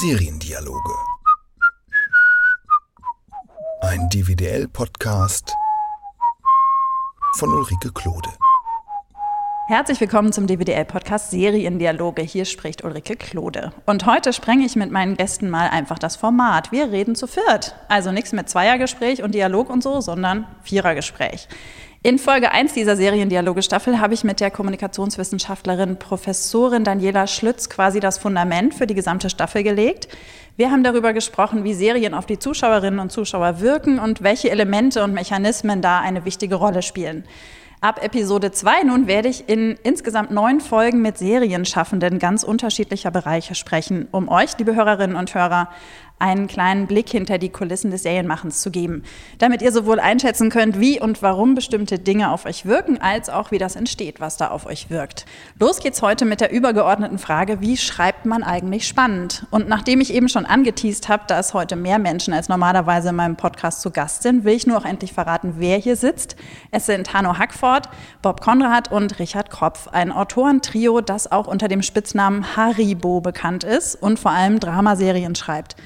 Seriendialoge. Ein DVDL-Podcast von Ulrike Klode. Herzlich willkommen zum DWDL-Podcast Seriendialoge. Hier spricht Ulrike Klode. Und heute sprenge ich mit meinen Gästen mal einfach das Format. Wir reden zu viert. Also nichts mit Zweiergespräch und Dialog und so, sondern Vierergespräch. In Folge 1 dieser Seriendialoge-Staffel habe ich mit der Kommunikationswissenschaftlerin Professorin Daniela Schlütz quasi das Fundament für die gesamte Staffel gelegt. Wir haben darüber gesprochen, wie Serien auf die Zuschauerinnen und Zuschauer wirken und welche Elemente und Mechanismen da eine wichtige Rolle spielen. Ab Episode 2 nun werde ich in insgesamt neun Folgen mit Serienschaffenden ganz unterschiedlicher Bereiche sprechen, um euch, liebe Hörerinnen und Hörer, einen kleinen Blick hinter die Kulissen des Serienmachens zu geben, damit ihr sowohl einschätzen könnt, wie und warum bestimmte Dinge auf euch wirken, als auch wie das entsteht, was da auf euch wirkt. Los geht's heute mit der übergeordneten Frage, wie schreibt man eigentlich spannend? Und nachdem ich eben schon angeteased habe, dass heute mehr Menschen als normalerweise in meinem Podcast zu Gast sind, will ich nur auch endlich verraten, wer hier sitzt. Es sind Hanno Hackford, Bob Konrad und Richard Kropf, ein Autorentrio, das auch unter dem Spitznamen Haribo bekannt ist und vor allem Dramaserien schreibt.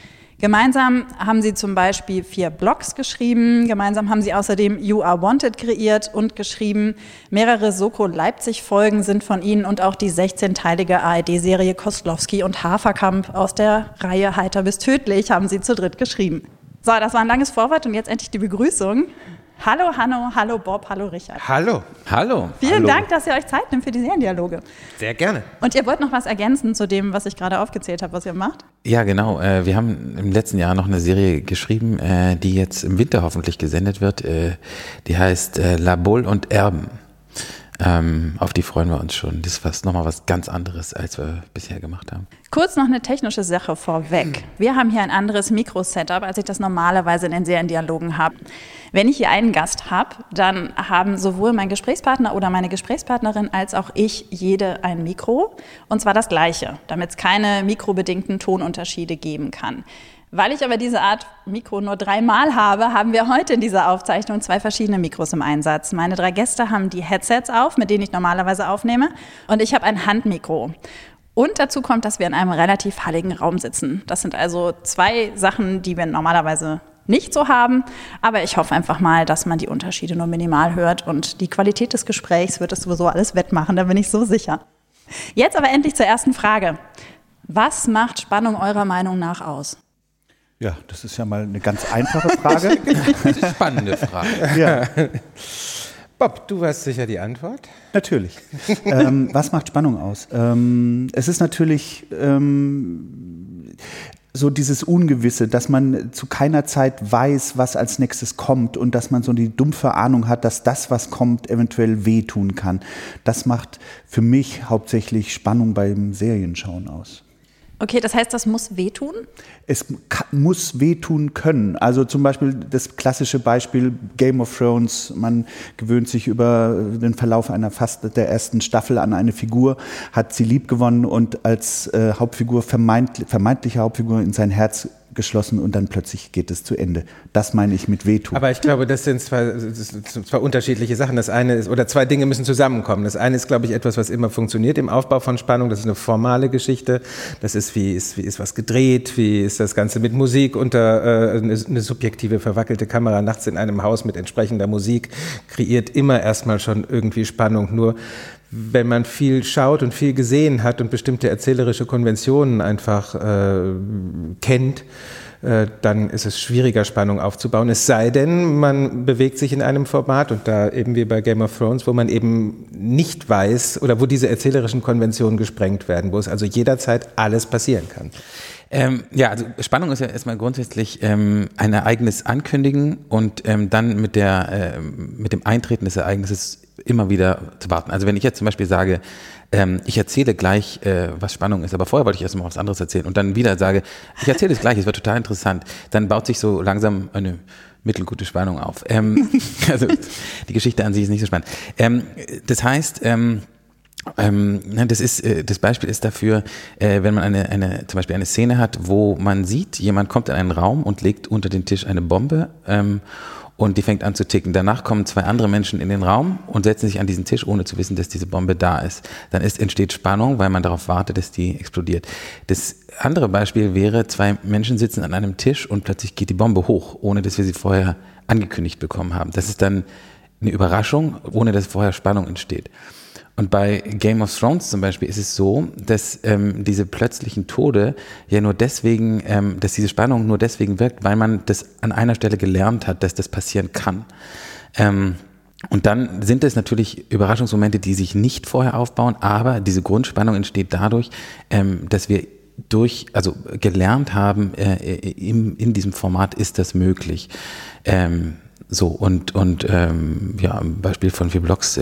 Gemeinsam haben sie zum Beispiel vier Blogs geschrieben. Gemeinsam haben sie außerdem You Are Wanted kreiert und geschrieben. Mehrere Soko Leipzig-Folgen sind von ihnen und auch die 16-teilige ARD-Serie Kostlowski und Haferkamp aus der Reihe Heiter bis tödlich haben sie zu dritt geschrieben. So, das war ein langes Vorwort und jetzt endlich die Begrüßung. Hallo Hanno, hallo Bob, hallo Richard. Hallo. Hallo. Vielen Hallo. Dank, dass ihr euch Zeit nimmt für die Seriendialoge. Sehr gerne. Und ihr wollt noch was ergänzen zu dem, was ich gerade aufgezählt habe, was ihr macht? Ja, genau. Äh, wir haben im letzten Jahr noch eine Serie geschrieben, äh, die jetzt im Winter hoffentlich gesendet wird. Äh, die heißt La Bolle und Erben. Ähm, auf die freuen wir uns schon. Das ist was, nochmal was ganz anderes, als wir bisher gemacht haben. Kurz noch eine technische Sache vorweg. Wir haben hier ein anderes Mikro-Setup, als ich das normalerweise in den Seriendialogen habe. Wenn ich hier einen Gast habe, dann haben sowohl mein Gesprächspartner oder meine Gesprächspartnerin als auch ich jede ein Mikro. Und zwar das gleiche, damit es keine mikrobedingten Tonunterschiede geben kann. Weil ich aber diese Art Mikro nur dreimal habe, haben wir heute in dieser Aufzeichnung zwei verschiedene Mikros im Einsatz. Meine drei Gäste haben die Headsets auf, mit denen ich normalerweise aufnehme, und ich habe ein Handmikro. Und dazu kommt, dass wir in einem relativ halligen Raum sitzen. Das sind also zwei Sachen, die wir normalerweise nicht so haben. Aber ich hoffe einfach mal, dass man die Unterschiede nur minimal hört und die Qualität des Gesprächs wird es sowieso alles wettmachen, da bin ich so sicher. Jetzt aber endlich zur ersten Frage. Was macht Spannung eurer Meinung nach aus? Ja, das ist ja mal eine ganz einfache Frage. Spannende Frage. ja, Bob, du weißt sicher die Antwort. natürlich. ähm, was macht Spannung aus? Ähm, es ist natürlich ähm, so dieses Ungewisse, dass man zu keiner Zeit weiß, was als nächstes kommt und dass man so die dumpfe Ahnung hat, dass das, was kommt, eventuell wehtun kann. Das macht für mich hauptsächlich Spannung beim Serienschauen aus. Okay, das heißt, das muss wehtun? es muss wehtun können. Also zum Beispiel das klassische Beispiel Game of Thrones. Man gewöhnt sich über den Verlauf einer fast der ersten Staffel an eine Figur, hat sie lieb gewonnen und als äh, Hauptfigur, vermeint, vermeintliche Hauptfigur in sein Herz geschlossen und dann plötzlich geht es zu Ende. Das meine ich mit wehtun. Aber ich glaube, das sind zwei, das sind zwei unterschiedliche Sachen. Das eine ist, oder zwei Dinge müssen zusammenkommen. Das eine ist, glaube ich, etwas, was immer funktioniert im Aufbau von Spannung. Das ist eine formale Geschichte. Das ist, wie ist, wie ist was gedreht? Wie ist das Ganze mit Musik unter äh, eine, eine subjektive, verwackelte Kamera nachts in einem Haus mit entsprechender Musik kreiert immer erstmal schon irgendwie Spannung. Nur wenn man viel schaut und viel gesehen hat und bestimmte erzählerische Konventionen einfach äh, kennt, äh, dann ist es schwieriger, Spannung aufzubauen. Es sei denn, man bewegt sich in einem Format und da eben wie bei Game of Thrones, wo man eben nicht weiß oder wo diese erzählerischen Konventionen gesprengt werden, wo es also jederzeit alles passieren kann. Ähm, ja, also Spannung ist ja erstmal grundsätzlich ähm, ein Ereignis ankündigen und ähm, dann mit, der, ähm, mit dem Eintreten des Ereignisses immer wieder zu warten. Also wenn ich jetzt zum Beispiel sage, ähm, ich erzähle gleich, äh, was Spannung ist, aber vorher wollte ich erst mal was anderes erzählen und dann wieder sage, ich erzähle es gleich, es wird total interessant, dann baut sich so langsam eine mittelgute Spannung auf. Ähm, also die Geschichte an sich ist nicht so spannend. Ähm, das heißt, ähm, ähm, ne, das ist äh, das Beispiel ist dafür, äh, wenn man eine, eine zum Beispiel eine Szene hat, wo man sieht, jemand kommt in einen Raum und legt unter den Tisch eine Bombe ähm, und die fängt an zu ticken. Danach kommen zwei andere Menschen in den Raum und setzen sich an diesen Tisch, ohne zu wissen, dass diese Bombe da ist. Dann ist, entsteht Spannung, weil man darauf wartet, dass die explodiert. Das andere Beispiel wäre, zwei Menschen sitzen an einem Tisch und plötzlich geht die Bombe hoch, ohne dass wir sie vorher angekündigt bekommen haben. Das ist dann eine Überraschung, ohne dass vorher Spannung entsteht. Und bei Game of Thrones zum Beispiel ist es so, dass ähm, diese plötzlichen Tode ja nur deswegen, ähm, dass diese Spannung nur deswegen wirkt, weil man das an einer Stelle gelernt hat, dass das passieren kann. Ähm, und dann sind es natürlich Überraschungsmomente, die sich nicht vorher aufbauen, aber diese Grundspannung entsteht dadurch, ähm, dass wir durch, also gelernt haben, äh, im, in diesem Format ist das möglich. Ähm, so, und, und ähm, ja, ein Beispiel von vier Blocks,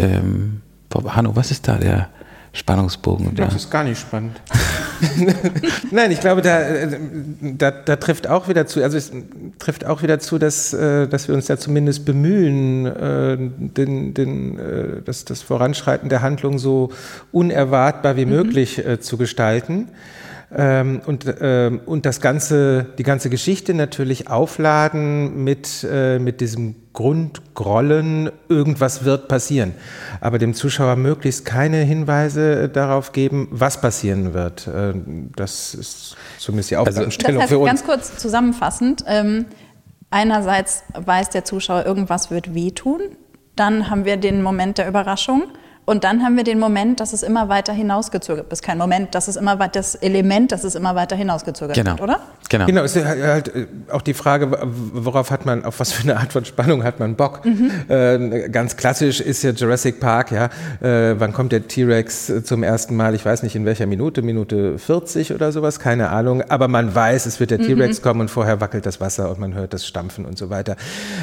ähm, Hanno, was ist da der Spannungsbogen? Das ist gar nicht spannend. Nein, ich glaube, da, da, da, trifft auch wieder zu, also es trifft auch wieder zu, dass, äh, dass wir uns da zumindest bemühen, äh, den, den, äh, das, das Voranschreiten der Handlung so unerwartbar wie mhm. möglich zu gestalten. Ähm, und, ähm, und das ganze, die ganze Geschichte natürlich aufladen mit, äh, mit diesem Grundgrollen, irgendwas wird passieren. Aber dem Zuschauer möglichst keine Hinweise darauf geben, was passieren wird. Äh, das ist zumindest die Aufgabenstellung also, das heißt, für uns. Ganz kurz zusammenfassend. Ähm, einerseits weiß der Zuschauer, irgendwas wird wehtun. Dann haben wir den Moment der Überraschung. Und dann haben wir den Moment, dass es immer weiter hinausgezögert wird. Kein Moment, das ist immer das Element, dass es immer weiter hinausgezögert genau. wird, oder? Genau. Genau, es ist halt äh, auch die Frage, worauf hat man, auf was für eine Art von Spannung hat man Bock? Mhm. Äh, ganz klassisch ist ja Jurassic Park, ja. Äh, wann kommt der T-Rex zum ersten Mal? Ich weiß nicht in welcher Minute, Minute 40 oder sowas, keine Ahnung. Aber man weiß, es wird der mhm. T-Rex kommen und vorher wackelt das Wasser und man hört das Stampfen und so weiter.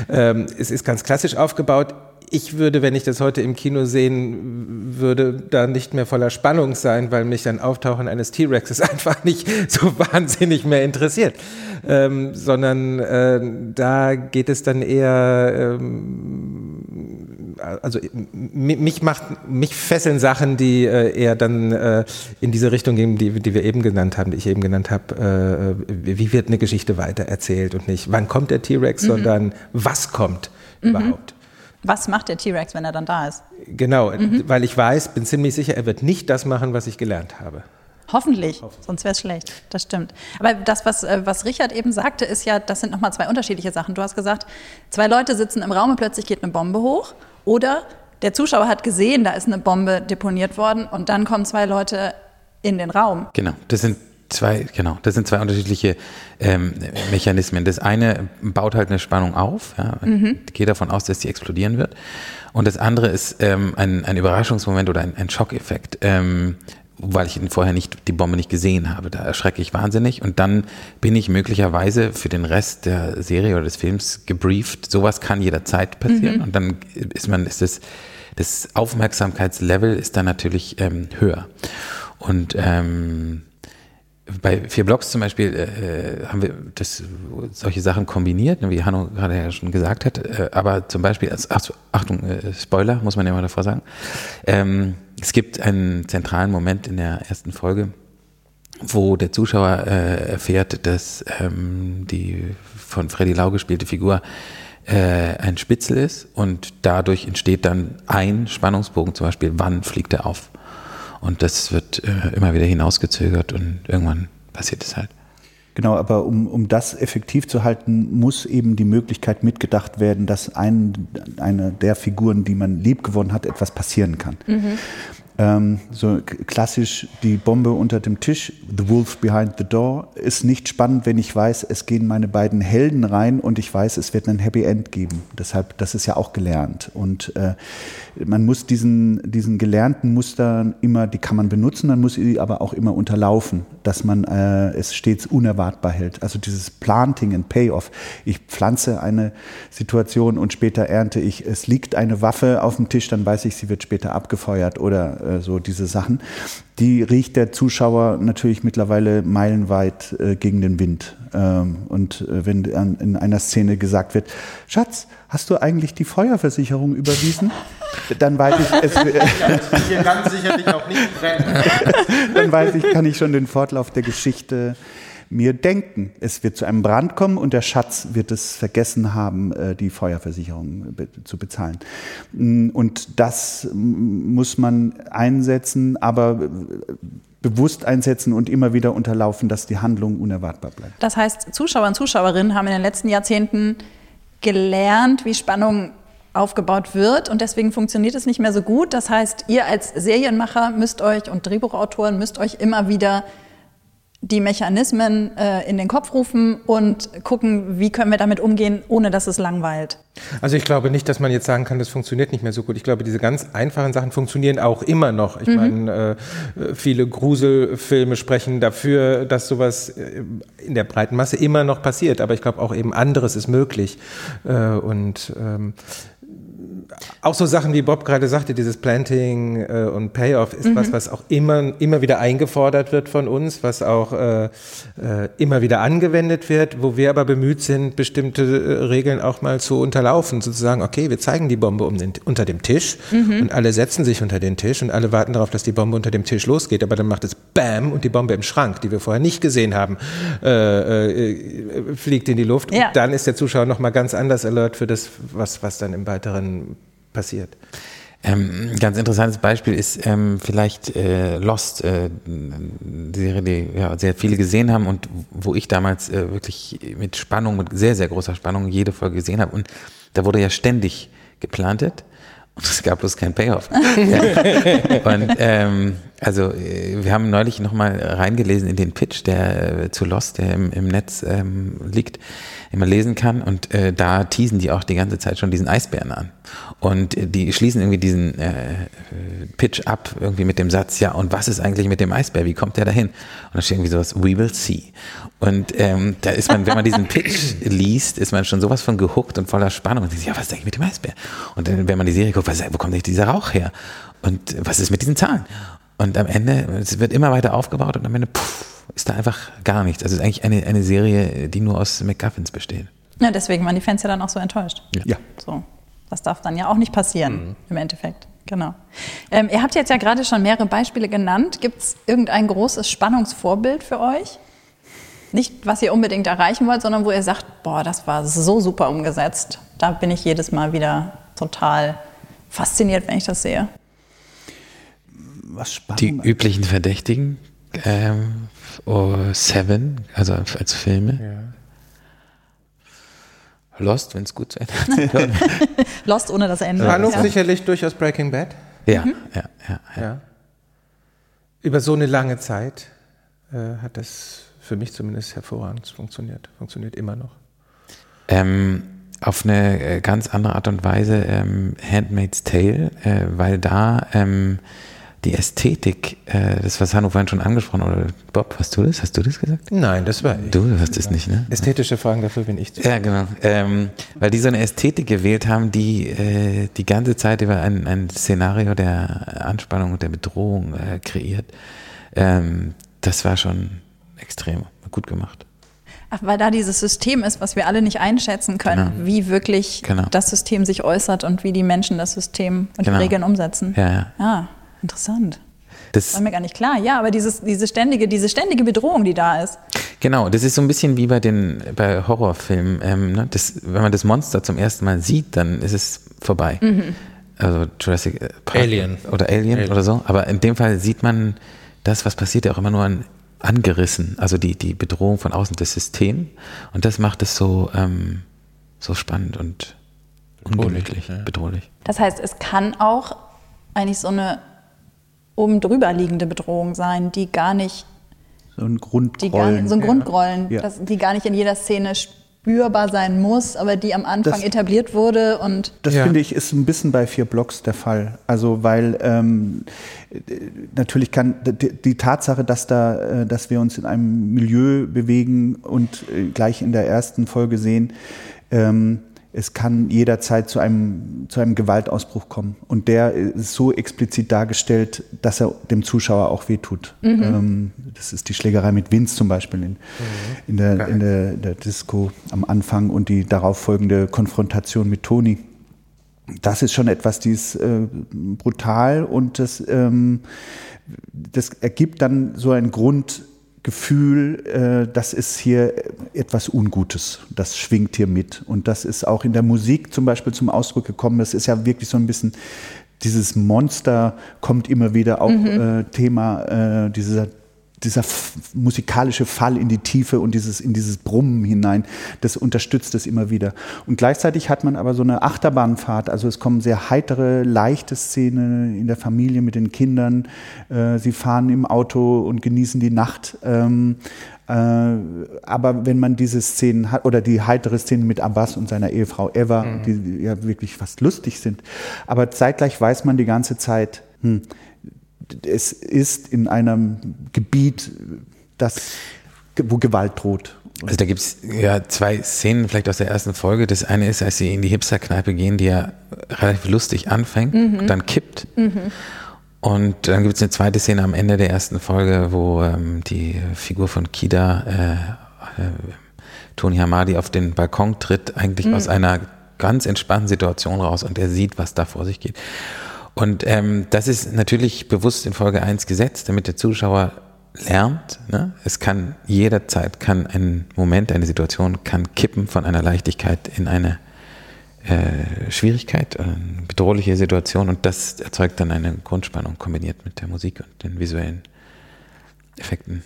Ähm, es ist ganz klassisch aufgebaut ich würde, wenn ich das heute im Kino sehen würde, da nicht mehr voller Spannung sein, weil mich ein Auftauchen eines T-Rexes einfach nicht so wahnsinnig mehr interessiert. Ähm, sondern äh, da geht es dann eher, ähm, also mich macht, mich fesseln Sachen, die äh, eher dann äh, in diese Richtung gehen, die, die wir eben genannt haben, die ich eben genannt habe. Äh, wie wird eine Geschichte weiter erzählt und nicht, wann kommt der T-Rex, mhm. sondern was kommt mhm. überhaupt. Was macht der T-Rex, wenn er dann da ist? Genau, mhm. weil ich weiß, bin ziemlich sicher, er wird nicht das machen, was ich gelernt habe. Hoffentlich, Hoffentlich. sonst wäre es schlecht. Das stimmt. Aber das, was, äh, was Richard eben sagte, ist ja, das sind nochmal zwei unterschiedliche Sachen. Du hast gesagt, zwei Leute sitzen im Raum und plötzlich geht eine Bombe hoch. Oder der Zuschauer hat gesehen, da ist eine Bombe deponiert worden und dann kommen zwei Leute in den Raum. Genau, das sind Zwei, genau, das sind zwei unterschiedliche ähm, Mechanismen. Das eine baut halt eine Spannung auf, ja, mhm. geht davon aus, dass sie explodieren wird. Und das andere ist ähm, ein, ein Überraschungsmoment oder ein, ein Schockeffekt, ähm, weil ich vorher nicht die Bombe nicht gesehen habe. Da erschrecke ich wahnsinnig und dann bin ich möglicherweise für den Rest der Serie oder des Films gebrieft. Sowas kann jederzeit passieren mhm. und dann ist man ist das das Aufmerksamkeitslevel ist dann natürlich ähm, höher und ähm, bei vier Blocks zum Beispiel äh, haben wir das, solche Sachen kombiniert, ne, wie Hanno gerade ja schon gesagt hat. Äh, aber zum Beispiel, als, ach, Achtung, äh, Spoiler, muss man ja mal davor sagen. Ähm, es gibt einen zentralen Moment in der ersten Folge, wo der Zuschauer äh, erfährt, dass ähm, die von Freddy Lau gespielte Figur äh, ein Spitzel ist und dadurch entsteht dann ein Spannungsbogen, zum Beispiel, wann fliegt er auf? Und das wird äh, immer wieder hinausgezögert und irgendwann passiert es halt. Genau, aber um, um das effektiv zu halten, muss eben die Möglichkeit mitgedacht werden, dass ein, eine der Figuren, die man lieb gewonnen hat, etwas passieren kann. Mhm. Ähm, so klassisch die Bombe unter dem Tisch, The Wolf Behind the Door, ist nicht spannend, wenn ich weiß, es gehen meine beiden Helden rein und ich weiß, es wird ein Happy End geben. Deshalb, das ist ja auch gelernt. Und äh, man muss diesen, diesen gelernten Mustern immer, die kann man benutzen, dann muss sie aber auch immer unterlaufen, dass man äh, es stets unerwartbar hält. Also dieses Planting and Payoff. Ich pflanze eine Situation und später ernte ich, es liegt eine Waffe auf dem Tisch, dann weiß ich, sie wird später abgefeuert oder äh, so diese Sachen. Die riecht der Zuschauer natürlich mittlerweile meilenweit äh, gegen den Wind. Ähm, und äh, wenn in einer Szene gesagt wird, Schatz, hast du eigentlich die Feuerversicherung überwiesen? Dann weiß ich, es hier ganz sicherlich auch nicht brennen. Dann weiß ich, kann ich schon den Fortlauf der Geschichte wir denken, es wird zu einem Brand kommen und der Schatz wird es vergessen haben, äh, die Feuerversicherung zu bezahlen. Mm, Und das muss man einsetzen, aber äh, bewusst einsetzen und immer wieder unterlaufen, dass die Handlung unerwartbar bleibt. Das heißt, Zuschauer und Zuschauerinnen haben in den letzten Jahrzehnten gelernt, wie Spannung aufgebaut wird und deswegen funktioniert es nicht mehr so gut. Das heißt, ihr als Serienmacher müsst euch und Drehbuchautoren müsst euch immer wieder die Mechanismen äh, in den Kopf rufen und gucken, wie können wir damit umgehen, ohne dass es langweilt. Also ich glaube nicht, dass man jetzt sagen kann, das funktioniert nicht mehr so gut. Ich glaube, diese ganz einfachen Sachen funktionieren auch immer noch. Ich meine, äh, viele Gruselfilme sprechen dafür, dass sowas äh, in der breiten Masse immer noch passiert. Aber ich glaube auch eben anderes ist möglich. Äh, und ähm, auch so Sachen, wie Bob gerade sagte, dieses Planting äh, und Payoff ist was, was auch immer, immer wieder eingefordert wird von uns, was auch äh, äh, immer wieder angewendet wird, wo wir aber bemüht sind, bestimmte äh, Regeln auch mal zu unterlaufen, sozusagen, okay, wir zeigen die Bombe um den, unter dem Tisch und alle setzen sich unter den Tisch und alle warten darauf, dass die Bombe unter dem Tisch losgeht, aber dann macht es BAM und die Bombe im Schrank, die wir vorher nicht gesehen haben, äh, äh, fliegt in die Luft. Ja. und dann ist der Zuschauer nochmal ganz anders alert für das, was, was dann im weiteren passiert. Ähm, ganz interessantes Beispiel ist ähm, vielleicht äh, Lost, äh, eine Serie, die ja, sehr viele gesehen haben und wo ich damals äh, wirklich mit Spannung, mit sehr, sehr großer Spannung jede Folge gesehen habe. Und da wurde ja ständig geplantet und es gab bloß keinen Payoff. ja. Und ähm, also äh, wir haben neulich nochmal reingelesen in den Pitch, der äh, zu Lost, der im, im Netz ähm, liegt, den man lesen kann. Und äh, da teasen die auch die ganze Zeit schon diesen Eisbären an. Und äh, die schließen irgendwie diesen äh, Pitch ab, irgendwie mit dem Satz, ja, und was ist eigentlich mit dem Eisbär? Wie kommt der dahin? Und da steht irgendwie sowas, we will see. Und ähm, da ist man, wenn man diesen Pitch liest, ist man schon sowas von gehuckt und voller Spannung. Und denkt, ja, was ist eigentlich mit dem Eisbär? Und dann, wenn man die Serie guckt, was, wo kommt eigentlich dieser Rauch her? Und was ist mit diesen Zahlen? Und am Ende, es wird immer weiter aufgebaut und am Ende, puff, ist da einfach gar nichts. Also es ist eigentlich eine, eine Serie, die nur aus McGuffins besteht. Ja, deswegen waren die Fans ja dann auch so enttäuscht. Ja. So, das darf dann ja auch nicht passieren im Endeffekt. Genau. Ähm, ihr habt jetzt ja gerade schon mehrere Beispiele genannt. Gibt es irgendein großes Spannungsvorbild für euch? Nicht, was ihr unbedingt erreichen wollt, sondern wo ihr sagt, boah, das war so super umgesetzt. Da bin ich jedes Mal wieder total fasziniert, wenn ich das sehe. Was spannend. Die üblichen Verdächtigen, ähm, oh, Seven, also als Filme. Lost, wenn es gut zu Ende hat. Lost ohne das Ende. War ja. sicherlich durchaus Breaking Bad. ja, ja, ja, ja. Ja. Über so eine lange Zeit äh, hat das für mich zumindest hervorragend funktioniert. Funktioniert immer noch. Ähm, auf eine äh, ganz andere Art und Weise ähm, Handmaid's Tale, äh, weil da ähm, die Ästhetik, äh, das was Hanno vorhin schon angesprochen oder Bob, hast du das? Hast du das gesagt? Nein, das war ich. Du hast es nicht, ne? Ästhetische Fragen, dafür bin ich zu. Ja, genau. Ähm, weil die so eine Ästhetik gewählt haben, die äh, die ganze Zeit über ein, ein Szenario der Anspannung und der Bedrohung äh, kreiert. Ähm, das war schon extrem gut gemacht. Ach, weil da dieses System ist, was wir alle nicht einschätzen können, Genau. wie wirklich Genau. das System sich äußert und wie die Menschen das System und Genau. die Regeln umsetzen. Ja, ja. Ah, interessant. Das, War mir gar nicht klar. Ja, aber dieses, diese, ständige, diese ständige Bedrohung, die da ist. Genau, das ist so ein bisschen wie bei den bei Horrorfilmen. Ähm, ne? das, wenn man das Monster zum ersten Mal sieht, dann ist es vorbei. Also Jurassic äh, Park Alien. oder Alien, Alien. oder so. Aber in dem Fall sieht man das, was passiert, ja auch immer nur an, angerissen. Also die, die Bedrohung von außen, das System. Und das macht es so, ähm, so spannend und ungemütlich, bedrohlich. Das heißt, es kann auch eigentlich so eine oben drüber liegende Bedrohung sein, die gar nicht, so ein die gar Grundrollen. nicht so ein Grundrollen, Ja. das, die gar nicht in jeder Szene spürbar sein muss, aber die am Anfang Das- etabliert wurde und Das Ja. finde ich ist ein bisschen bei vier Blocks der Fall. Also weil ähm, äh, natürlich kann die, die Tatsache, dass da, äh, dass wir uns in einem Milieu bewegen und äh, gleich in der ersten Folge sehen, ähm, es kann jederzeit zu einem, zu einem Gewaltausbruch kommen. Und der ist so explizit dargestellt, dass er dem Zuschauer auch wehtut. Ähm, das ist die Schlägerei mit Vince zum Beispiel in, in, der, in der, der Disco am Anfang und die darauf folgende Konfrontation mit Toni. Das ist schon etwas, die ist äh, brutal und das, ähm, das ergibt dann so einen Grund, Gefühl, äh, das ist hier etwas Ungutes. Das schwingt hier mit. Und das ist auch in der Musik zum Beispiel zum Ausdruck gekommen. Das ist ja wirklich so ein bisschen dieses Monster kommt immer wieder auch mhm. äh, Thema äh, dieser dieser musikalische Fall in die Tiefe und dieses, in dieses Brummen hinein, das unterstützt es immer wieder. Und gleichzeitig hat man aber so eine Achterbahnfahrt, also es kommen sehr heitere, leichte Szenen in der Familie mit den Kindern. Äh, sie fahren im Auto und genießen die Nacht. Ähm, äh, aber wenn man diese Szenen hat, oder die heitere Szene mit Abbas und seiner Ehefrau Eva, mhm. die ja wirklich fast lustig sind, aber zeitgleich weiß man die ganze Zeit, hm, es ist in einem Gebiet, das, wo Gewalt droht. Also da gibt es ja zwei Szenen vielleicht aus der ersten Folge. Das eine ist, als sie in die Hipster-Kneipe gehen, die ja relativ lustig anfängt mhm. und dann kippt. Mhm. Und dann gibt es eine zweite Szene am Ende der ersten Folge, wo ähm, die Figur von Kida, äh, äh, Tony Hamadi, auf den Balkon tritt, eigentlich mhm. aus einer ganz entspannten Situation raus und er sieht, was da vor sich geht. Und ähm, das ist natürlich bewusst in Folge 1 gesetzt, damit der Zuschauer lernt. Ne? Es kann jederzeit, kann ein Moment, eine Situation, kann kippen von einer Leichtigkeit in eine äh, Schwierigkeit, eine bedrohliche Situation und das erzeugt dann eine Grundspannung kombiniert mit der Musik und den visuellen Effekten.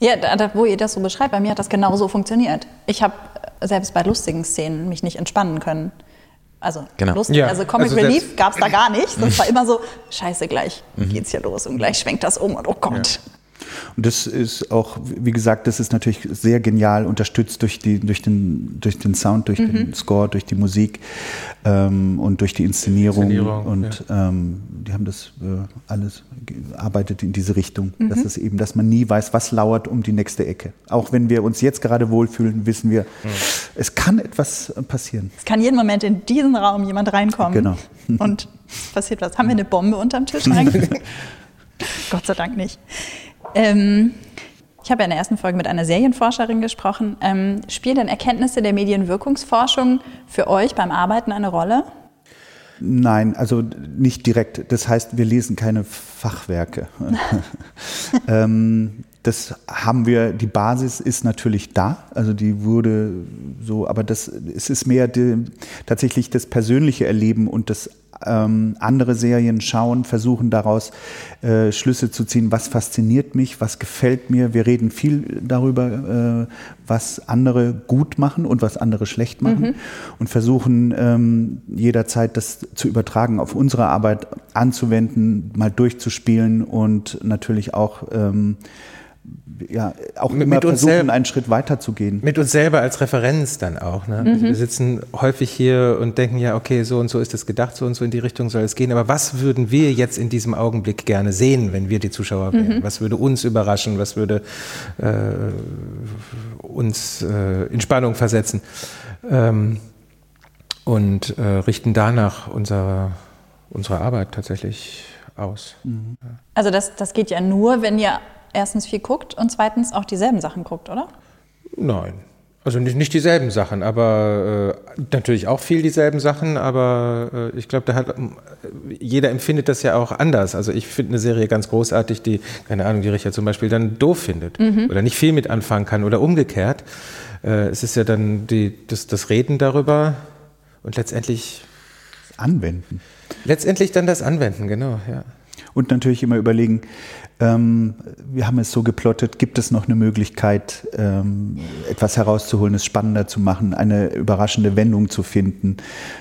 Ja, da, wo ihr das so beschreibt, bei mir hat das genauso funktioniert. Ich habe selbst bei lustigen Szenen mich nicht entspannen können. Also genau. lustig, ja. also Comic also Relief gab es da gar nicht. Das war immer so, scheiße, gleich mhm. geht's hier los und gleich schwenkt das um und oh Gott. Ja. Und das ist auch, wie gesagt, das ist natürlich sehr genial unterstützt durch, die, durch, den, durch den Sound, durch mhm. den Score, durch die Musik ähm, und durch die Inszenierung. Inszenierung und ja. ähm, die haben das äh, alles arbeitet in diese Richtung. Mhm. Das ist eben, dass man nie weiß, was lauert um die nächste Ecke. Auch wenn wir uns jetzt gerade wohlfühlen, wissen wir, mhm. es kann etwas passieren. Es kann jeden Moment in diesen Raum jemand reinkommen. Genau. Und passiert was. Haben wir eine Bombe unterm Tisch eigentlich? Gott sei Dank nicht. Ähm, ich habe ja in der ersten Folge mit einer Serienforscherin gesprochen. Ähm, spielen denn Erkenntnisse der Medienwirkungsforschung für euch beim Arbeiten eine Rolle? Nein, also nicht direkt. Das heißt, wir lesen keine Fachwerke. ähm, das haben wir, die Basis ist natürlich da, also die wurde so, aber das, es ist mehr die, tatsächlich das persönliche Erleben und das ähm, andere Serien schauen, versuchen daraus äh, Schlüsse zu ziehen, was fasziniert mich, was gefällt mir. Wir reden viel darüber, äh, was andere gut machen und was andere schlecht machen mhm. und versuchen ähm, jederzeit das zu übertragen, auf unsere Arbeit anzuwenden, mal durchzuspielen und natürlich auch ähm, ja, auch mit, immer mit versuchen, selber, einen Schritt weiter zu gehen. Mit uns selber als Referenz dann auch. Ne? Mhm. Wir sitzen häufig hier und denken ja, okay, so und so ist es gedacht, so und so in die Richtung soll es gehen. Aber was würden wir jetzt in diesem Augenblick gerne sehen, wenn wir die Zuschauer wären? Mhm. Was würde uns überraschen? Was würde äh, uns äh, in Spannung versetzen? Ähm, und äh, richten danach unsere, unsere Arbeit tatsächlich aus. Mhm. Also das, das geht ja nur, wenn ihr erstens viel guckt und zweitens auch dieselben Sachen guckt, oder? Nein. Also nicht, nicht dieselben Sachen, aber äh, natürlich auch viel dieselben Sachen, aber äh, ich glaube, da hat jeder empfindet das ja auch anders. Also ich finde eine Serie ganz großartig, die, keine Ahnung, die Richard zum Beispiel dann doof findet mhm. oder nicht viel mit anfangen kann oder umgekehrt. Äh, es ist ja dann die, das, das Reden darüber und letztendlich Anwenden. Letztendlich dann das Anwenden, genau, ja. Und natürlich immer überlegen, ähm, wir haben es so geplottet, gibt es noch eine Möglichkeit, ähm, etwas herauszuholen, es spannender zu machen, eine überraschende Wendung zu finden.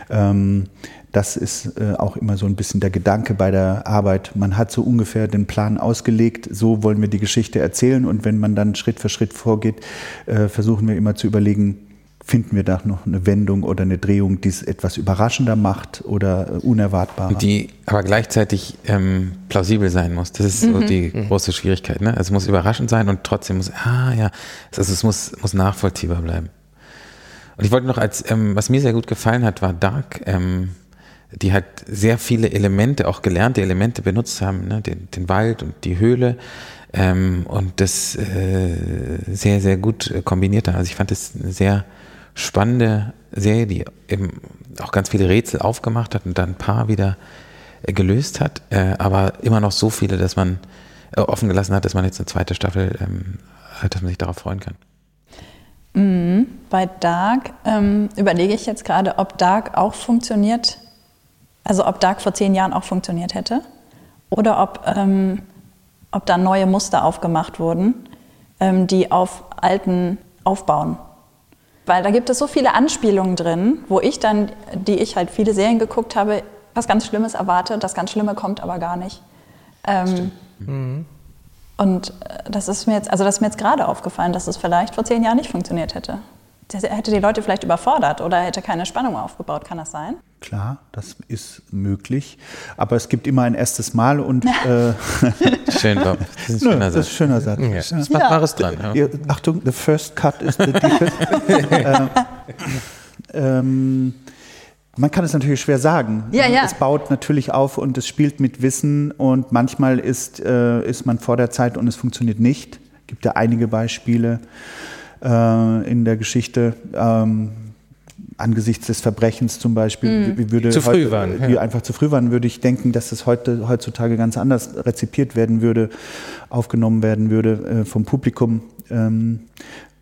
Ähm, das ist äh, auch immer so ein bisschen der Gedanke bei der Arbeit. Man hat so ungefähr den Plan ausgelegt, so wollen wir die Geschichte erzählen und wenn man dann Schritt für Schritt vorgeht, äh, versuchen wir immer zu überlegen, finden wir da noch eine Wendung oder eine Drehung, die es etwas überraschender macht oder äh, unerwartbarer. Die aber gleichzeitig ähm, plausibel sein muss. Das ist mhm. so die mhm. große Schwierigkeit. Ne? Also es muss überraschend sein und trotzdem muss, ah ja, also es muss, muss nachvollziehbar bleiben. Und ich wollte noch als, ähm, was mir sehr gut gefallen hat, war Dark. Ähm, die hat sehr viele Elemente, auch gelernte Elemente benutzt haben, ne? den, den Wald und die Höhle ähm, und das äh, sehr, sehr gut kombiniert hat. Also ich fand das sehr spannende Serie, die eben auch ganz viele Rätsel aufgemacht hat und dann ein paar wieder äh, gelöst hat, äh, aber immer noch so viele, dass man äh, offen gelassen hat, dass man jetzt eine zweite Staffel ähm, äh, dass man sich darauf freuen kann. Mhm. Bei Dark ähm, überlege ich jetzt gerade, ob Dark auch funktioniert, also ob Dark vor zehn Jahren auch funktioniert hätte oder ob, ähm, ob da neue Muster aufgemacht wurden, ähm, die auf alten aufbauen. Weil da gibt es so viele Anspielungen drin, wo ich dann, die ich halt viele Serien geguckt habe, was ganz Schlimmes erwarte. Das ganz Schlimme kommt aber gar nicht. Ähm, mhm. Und äh, das ist mir jetzt, also das ist mir jetzt gerade aufgefallen, dass es vielleicht vor zehn Jahren nicht funktioniert hätte. Das hätte die Leute vielleicht überfordert oder hätte keine Spannung aufgebaut. Kann das sein? Klar, das ist möglich. Aber es gibt immer ein erstes Mal und. Äh, Schön, Bob. Das ist ein schöner Satz. Das ist ein schöner Satz. Ja. Das ist ja. Wahres dran. Ja. Achtung, the first cut is the deepest. äh, ähm, man kann es natürlich schwer sagen. Ja, ja. Es baut natürlich auf und es spielt mit Wissen und manchmal ist, äh, ist man vor der Zeit und es funktioniert nicht. Es gibt ja einige Beispiele äh, in der Geschichte. Ähm, angesichts des Verbrechens zum Beispiel, mhm. wie würde zu früh heute, waren, ja. wie einfach zu früh waren, würde ich denken, dass es heute heutzutage ganz anders rezipiert werden würde, aufgenommen werden würde äh, vom Publikum. Ähm,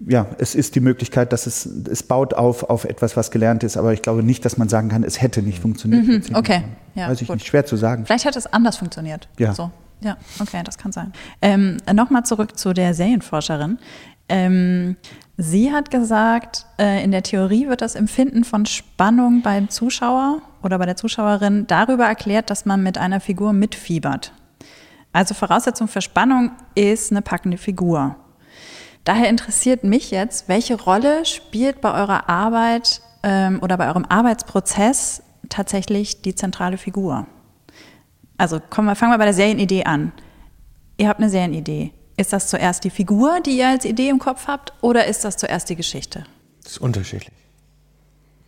ja, es ist die Möglichkeit, dass es, es baut auf, auf etwas, was gelernt ist, aber ich glaube nicht, dass man sagen kann, es hätte nicht funktioniert. Mhm, okay, ja, Weiß ich gut. nicht, schwer zu sagen. Vielleicht hätte es anders funktioniert. Ja. So. Ja, okay, das kann sein. Ähm, Nochmal zurück zu der Serienforscherin. Ähm, sie hat gesagt, äh, in der Theorie wird das Empfinden von Spannung beim Zuschauer oder bei der Zuschauerin darüber erklärt, dass man mit einer Figur mitfiebert. Also Voraussetzung für Spannung ist eine packende Figur. Daher interessiert mich jetzt, welche Rolle spielt bei eurer Arbeit ähm, oder bei eurem Arbeitsprozess tatsächlich die zentrale Figur? Also kommen wir, fangen wir bei der Serienidee an. Ihr habt eine Serienidee. Ist das zuerst die Figur, die ihr als Idee im Kopf habt, oder ist das zuerst die Geschichte? Das ist unterschiedlich.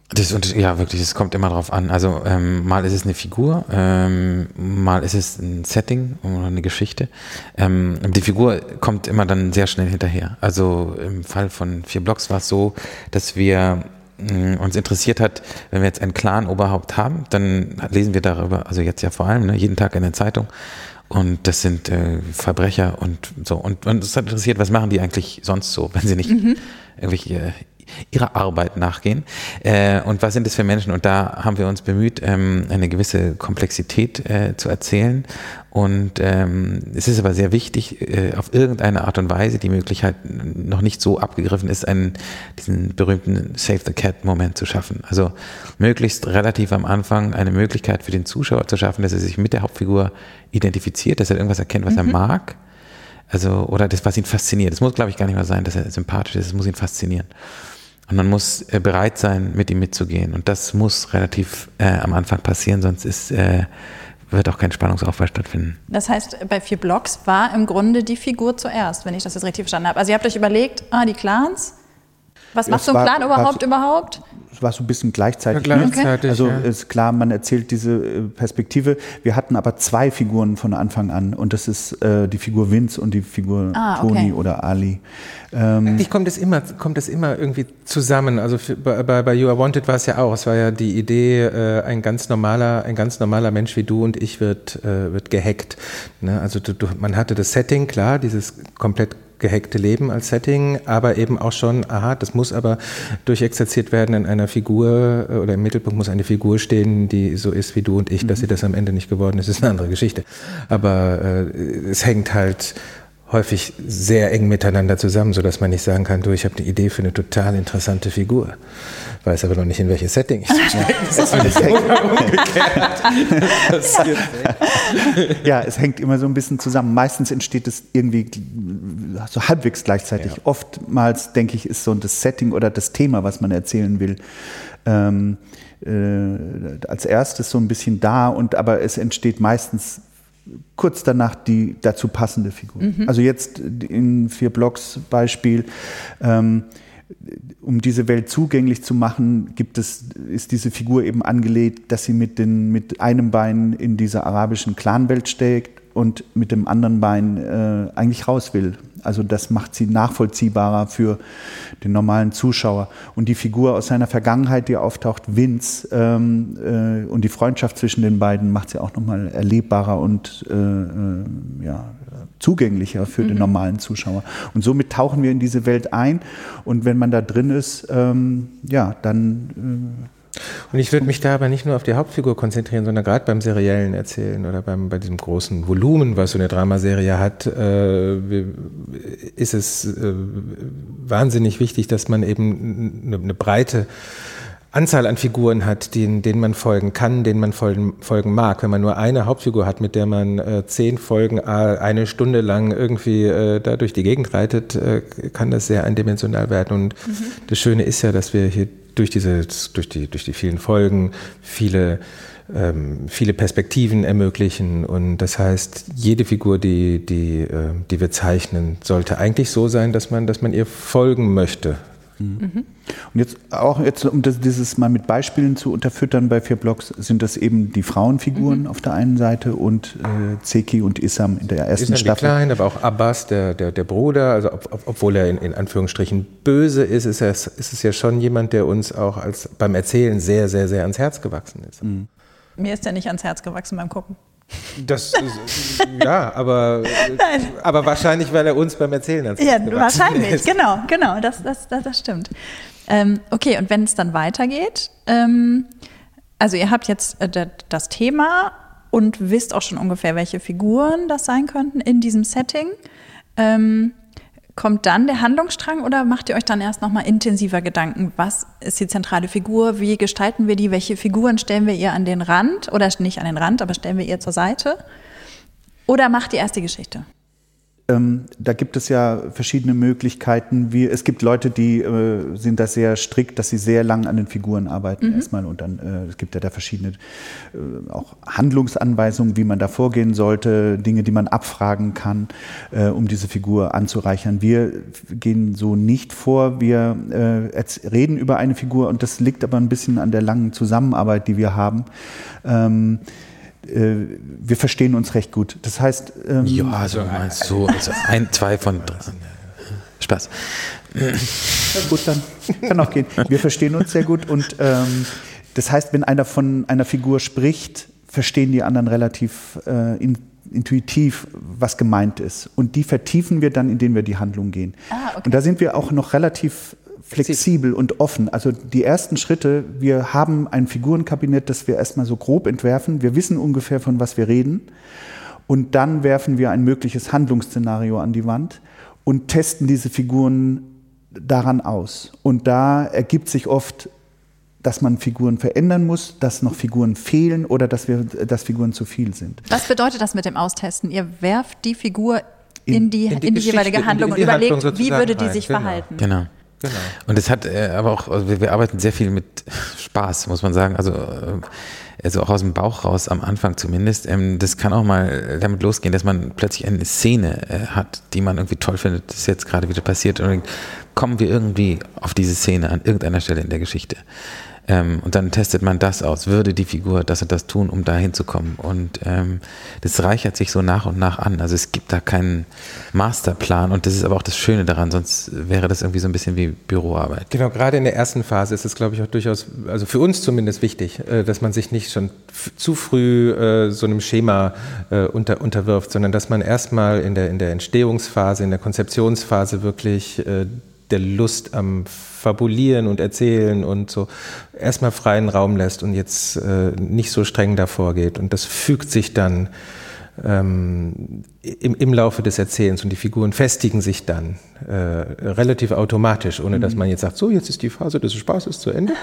Das ist, ja, wirklich, es kommt immer drauf an. Also ähm, mal ist es eine Figur, ähm, mal ist es ein Setting oder eine Geschichte. Ähm, die Figur kommt immer dann sehr schnell hinterher. Also im Fall von vier Blocks war es so, dass wir äh, uns interessiert hat, wenn wir jetzt ein Clan-Oberhaupt haben, dann lesen wir darüber, also jetzt ja vor allem, ne, jeden Tag in der Zeitung. Und das sind äh, Verbrecher und so. Und uns hat interessiert, was machen die eigentlich sonst so, wenn sie nicht mhm. irgendwelche ihrer Arbeit nachgehen. Äh, und was sind das für Menschen? Und da haben wir uns bemüht, ähm, eine gewisse Komplexität äh, zu erzählen. Und ähm, es ist aber sehr wichtig, äh, auf irgendeine Art und Weise, die Möglichkeit noch nicht so abgegriffen ist, einen, diesen berühmten Save the Cat-Moment zu schaffen. Also möglichst relativ am Anfang eine Möglichkeit für den Zuschauer zu schaffen, dass er sich mit der Hauptfigur identifiziert, dass er irgendwas erkennt, was mhm. er mag. Also, oder das, was ihn fasziniert. Es muss, glaube ich, gar nicht mal sein, dass er sympathisch ist, es muss ihn faszinieren. Und man muss äh, bereit sein, mit ihm mitzugehen. Und das muss relativ äh, am Anfang passieren, sonst ist, äh, wird auch kein Spannungsaufbau stattfinden. Das heißt, bei vier Blocks war im Grunde die Figur zuerst, wenn ich das jetzt richtig verstanden habe. Also ihr habt euch überlegt, ah, die Clans, was macht so ein Clan überhaupt überhaupt? Es war so ein bisschen gleichzeitig. Ja, gleichzeitig ne? Also ja. ist klar, man erzählt diese äh, Perspektive. Wir hatten aber zwei Figuren von Anfang an und das ist äh, die Figur Vince und die Figur ah, Tony okay. oder Ali. Ähm, Eigentlich kommt es immer, kommt es immer irgendwie zusammen. Also für, bei, bei You Are Wanted war es ja auch. Es war ja die Idee, äh, ein ganz normaler, ein ganz normaler Mensch wie du und ich wird, äh, wird gehackt. Ne? Also du, du, man hatte das Setting, klar, dieses komplett gehackte Leben als Setting, aber eben auch schon, aha, das muss aber durchexerziert werden in einer Figur äh, oder im Mittelpunkt muss eine Figur stehen, die so ist wie du und ich, dass sie das am Ende nicht geworden ist, ist eine andere Geschichte. Aber äh, es hängt halt häufig sehr eng miteinander zusammen, so dass man nicht sagen kann, du, ich habe eine Idee für eine total interessante Figur, weiß aber noch nicht, in welches Setting ich. Das ist umgekehrt. ja, es hängt immer so ein bisschen zusammen. Meistens entsteht es irgendwie so halbwegs gleichzeitig. Ja. Oftmals, denke ich, ist so das Setting oder das Thema, was man erzählen will, ähm, äh, als erstes so ein bisschen da und aber es entsteht meistens kurz danach die dazu passende Figur. Mhm. Also jetzt in vier Blocks Beispiel, ähm, um diese Welt zugänglich zu machen, gibt es, ist diese Figur eben angelegt, dass sie mit, den, mit einem Bein in dieser arabischen Clanwelt steckt und mit dem anderen Bein äh, eigentlich raus will. Also das macht sie nachvollziehbarer für den normalen Zuschauer. Und die Figur aus seiner Vergangenheit, die auftaucht, Vince, ähm, äh, und die Freundschaft zwischen den beiden macht sie auch nochmal erlebbarer und äh, äh, ja, zugänglicher für mhm. den normalen Zuschauer. Und somit tauchen wir in diese Welt ein. Und wenn man da drin ist, ähm, ja, dann äh, und ich würde mich da aber nicht nur auf die Hauptfigur konzentrieren, sondern gerade beim seriellen Erzählen oder beim, bei diesem großen Volumen, was so eine Dramaserie hat, äh, ist es äh, wahnsinnig wichtig, dass man eben eine, eine breite Anzahl an Figuren hat, denen, denen man folgen kann, denen man folgen, folgen mag. Wenn man nur eine Hauptfigur hat, mit der man äh, zehn Folgen eine Stunde lang irgendwie äh, da durch die Gegend reitet, äh, kann das sehr eindimensional werden. Und mhm. das Schöne ist ja, dass wir hier durch diese, durch die, durch die vielen Folgen viele, ähm, viele Perspektiven ermöglichen. Und das heißt, jede Figur, die, die, äh, die wir zeichnen, sollte eigentlich so sein, dass man, dass man ihr folgen möchte. Mhm. Und jetzt auch jetzt, um das, dieses mal mit Beispielen zu unterfüttern bei vier Blocks, sind das eben die Frauenfiguren mhm. auf der einen Seite und äh, Zeki und Isam in der ersten Isam Staffel. Klein, aber auch Abbas, der, der, der Bruder, also ob, ob, obwohl er in, in, Anführungsstrichen böse ist, ist, er, ist es ja schon jemand, der uns auch als beim Erzählen sehr, sehr, sehr ans Herz gewachsen ist. Mhm. Mir ist er nicht ans Herz gewachsen beim Gucken. Das ja, aber, aber wahrscheinlich, weil er uns beim Erzählen hat. Ja, wahrscheinlich, ist. genau, genau, das, das, das, das stimmt. Ähm, okay, und wenn es dann weitergeht, ähm, also ihr habt jetzt äh, das Thema und wisst auch schon ungefähr, welche Figuren das sein könnten in diesem Setting. Ähm, Kommt dann der Handlungsstrang oder macht ihr euch dann erst nochmal intensiver Gedanken? Was ist die zentrale Figur? Wie gestalten wir die? Welche Figuren stellen wir ihr an den Rand? Oder nicht an den Rand, aber stellen wir ihr zur Seite? Oder macht die Geschichte? Ähm, da gibt es ja verschiedene Möglichkeiten. Wie, es gibt Leute, die äh, sind da sehr strikt, dass sie sehr lang an den Figuren arbeiten mhm. erstmal und dann äh, es gibt ja da verschiedene äh, auch Handlungsanweisungen, wie man da vorgehen sollte, Dinge, die man abfragen kann, äh, um diese Figur anzureichern. Wir gehen so nicht vor. Wir äh, reden über eine Figur und das liegt aber ein bisschen an der langen Zusammenarbeit, die wir haben. Ähm, äh, wir verstehen uns recht gut. Das heißt. Ähm, ja, also meinst so, also ein, zwei von drei. Spaß. Ja, gut, dann kann auch gehen. Wir verstehen uns sehr gut und ähm, das heißt, wenn einer von einer Figur spricht, verstehen die anderen relativ äh, in, intuitiv, was gemeint ist. Und die vertiefen wir dann, indem wir die Handlung gehen. Ah, okay. Und da sind wir auch noch relativ flexibel und offen. Also die ersten Schritte, wir haben ein Figurenkabinett, das wir erstmal so grob entwerfen. Wir wissen ungefähr, von was wir reden. Und dann werfen wir ein mögliches Handlungsszenario an die Wand und testen diese Figuren daran aus. Und da ergibt sich oft, dass man Figuren verändern muss, dass noch Figuren fehlen oder dass, wir, dass Figuren zu viel sind. Was bedeutet das mit dem Austesten? Ihr werft die Figur in, die, in die, in die jeweilige Handlung und überlegt, wie würde die sich genau. verhalten. Genau. Genau. Und es hat äh, aber auch, also wir, wir, arbeiten sehr viel mit Spaß, muss man sagen. Also, äh, also auch aus dem Bauch raus, am Anfang zumindest. Ähm, das kann auch mal damit losgehen, dass man plötzlich eine Szene äh, hat, die man irgendwie toll findet, das ist jetzt gerade wieder passiert. Und kommen wir irgendwie auf diese Szene an irgendeiner Stelle in der Geschichte. Ähm, und dann testet man das aus. Würde die Figur das und das tun, um da hinzukommen? Und ähm, das reichert sich so nach und nach an. Also es gibt da keinen Masterplan und das ist aber auch das Schöne daran, sonst wäre das irgendwie so ein bisschen wie Büroarbeit. Genau, gerade in der ersten Phase ist es, glaube ich, auch durchaus, also für uns zumindest wichtig, äh, dass man sich nicht schon zu früh äh, so einem Schema äh, unter, unterwirft, sondern dass man erstmal in der, in der Entstehungsphase, in der Konzeptionsphase wirklich äh, der Lust am Fabulieren und Erzählen und so erstmal freien Raum lässt und jetzt äh, nicht so streng davor geht. Und das fügt sich dann ähm, im, im Laufe des Erzählens und die Figuren festigen sich dann äh, relativ automatisch, ohne mhm. dass man jetzt sagt, so jetzt ist die Phase des Spaßes zu Ende,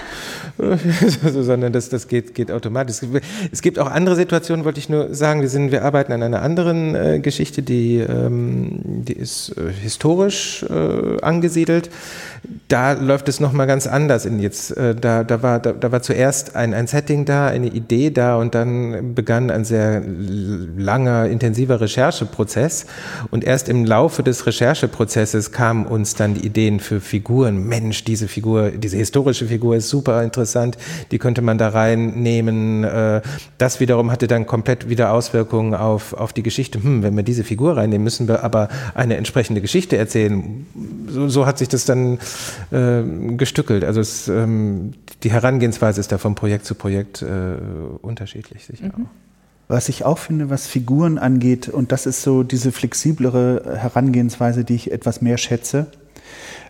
also, sondern das, das geht, geht automatisch. Es gibt auch andere Situationen, wollte ich nur sagen, wir, sind, wir arbeiten an einer anderen äh, Geschichte, die, ähm, die ist äh, historisch äh, angesiedelt. Da läuft es nochmal ganz anders. In jetzt, äh, da, da, war, da, da war zuerst ein, ein Setting da, eine Idee da und dann begann ein sehr langer, intensiver Rechercheprozess Prozess. Und erst im Laufe des Rechercheprozesses kamen uns dann die Ideen für Figuren. Mensch, diese Figur, diese historische Figur ist super interessant, die könnte man da reinnehmen. Äh, das wiederum hatte dann komplett wieder Auswirkungen auf, auf die Geschichte. Hm, wenn wir diese Figur reinnehmen, müssen wir aber eine entsprechende Geschichte erzählen. So, so hat sich das dann äh, gestückelt. Also es, ähm, die Herangehensweise ist da von Projekt zu Projekt äh, unterschiedlich sicher mhm. auch. Was ich auch finde, was Figuren angeht, und das ist so diese flexiblere Herangehensweise, die ich etwas mehr schätze,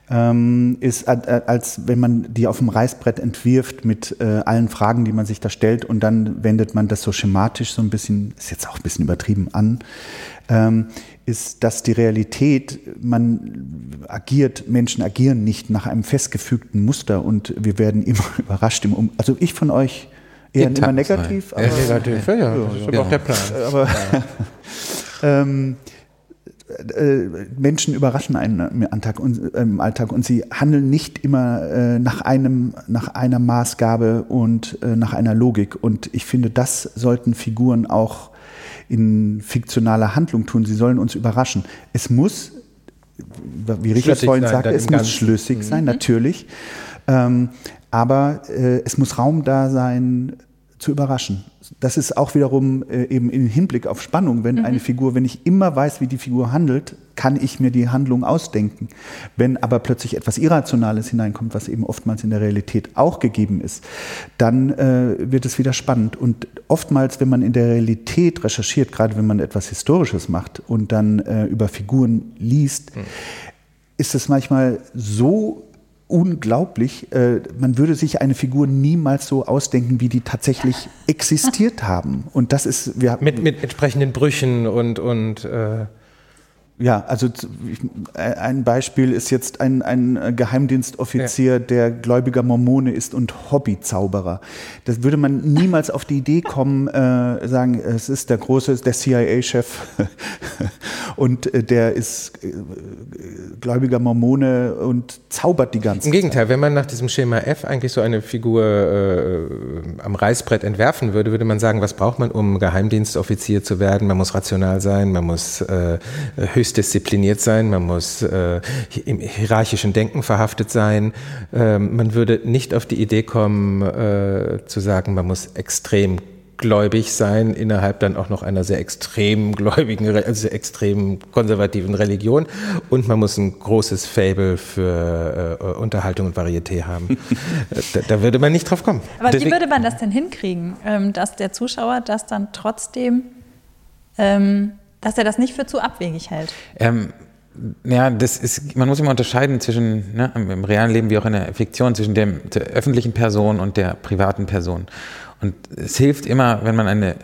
ähm, ist, als wenn man die auf dem Reißbrett entwirft mit äh, allen Fragen, die man sich da stellt, und dann wendet man das so schematisch so ein bisschen, ist jetzt auch ein bisschen übertrieben an, ähm, ist, dass die Realität, man agiert, Menschen agieren nicht nach einem festgefügten Muster und wir werden immer überrascht im Um. Also ich von euch eher immer negativ. Aber, ja, negativ, ja, ja, das ist aber auch der Plan. Aber, ähm, äh, Menschen überraschen einen im Alltag, und, äh, im Alltag und sie handeln nicht immer äh, nach, einem, nach einer Maßgabe und äh, nach einer Logik. Und ich finde, das sollten Figuren auch in fiktionaler Handlung tun. Sie sollen uns überraschen. Es muss, wie Richard vorhin sagte, es muss schlüssig sein, mhm. natürlich. Ähm, aber äh, es muss Raum da sein, zu überraschen. Das ist auch wiederum äh, eben im Hinblick auf Spannung, wenn mhm. eine Figur, wenn ich immer weiß, wie die Figur handelt, kann ich mir die Handlung ausdenken. Wenn aber plötzlich etwas Irrationales hineinkommt, was eben oftmals in der Realität auch gegeben ist, dann äh, wird es wieder spannend. Und oftmals, wenn man in der Realität recherchiert, gerade wenn man etwas Historisches macht und dann äh, über Figuren liest, mhm. ist es manchmal so unglaublich. Äh, man würde sich eine Figur niemals so ausdenken, wie die tatsächlich existiert haben. Und das ist wir mit, mit entsprechenden Brüchen und und äh ja, also ein Beispiel ist jetzt ein, ein Geheimdienstoffizier, ja. der gläubiger Mormone ist und Hobbyzauberer. Das würde man niemals auf die Idee kommen, äh, sagen, es ist der große, der CIA-Chef und äh, der ist äh, gläubiger Mormone und zaubert die ganze Zeit. Im Gegenteil, Zeit. wenn man nach diesem Schema F eigentlich so eine Figur äh, am Reißbrett entwerfen würde, würde man sagen, was braucht man, um Geheimdienstoffizier zu werden? Man muss rational sein, man muss höchst diszipliniert sein, man muss im hierarchischen Denken verhaftet sein. Ähm, man würde nicht auf die Idee kommen, zu sagen, man muss extrem gläubig sein innerhalb dann auch noch einer sehr extrem gläubigen, also extrem konservativen Religion und man muss ein großes Fable für äh, Unterhaltung und Varieté haben. da, da, würde man nicht drauf kommen. Aber Deswegen, wie würde man das denn hinkriegen, ähm, dass der Zuschauer das dann trotzdem ähm, dass er das nicht für zu abwegig hält. Ähm, ja, das ist, man muss immer unterscheiden zwischen, ne, im, realen Leben wie auch in der Fiktion, zwischen dem, der öffentlichen Person und der privaten Person. Und es hilft immer, wenn man eine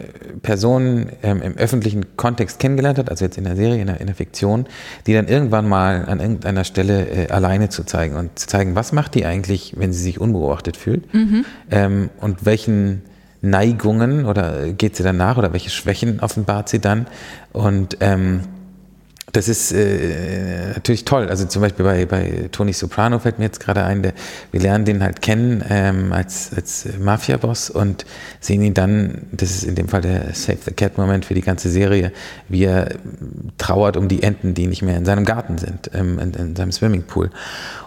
Person ähm, im öffentlichen Kontext kennengelernt hat, also jetzt in der Serie, in der, in der Fiktion, die dann irgendwann mal an irgendeiner Stelle äh, alleine zu zeigen und zu zeigen, was macht die eigentlich, wenn sie sich unbeobachtet fühlt mhm. ähm, und welchen Neigungen oder geht sie danach oder welche Schwächen offenbart sie dann? Und ähm, das ist äh, natürlich toll. Also zum Beispiel bei, bei Tony Soprano fällt mir jetzt gerade ein, der, wir lernen den halt kennen ähm, als, als Mafia-Boss und sehen ihn dann, das ist in dem Fall der Save the Cat-Moment für die ganze Serie, wie er trauert um die Enten, die nicht mehr in seinem Garten sind, ähm, in, in seinem Swimmingpool.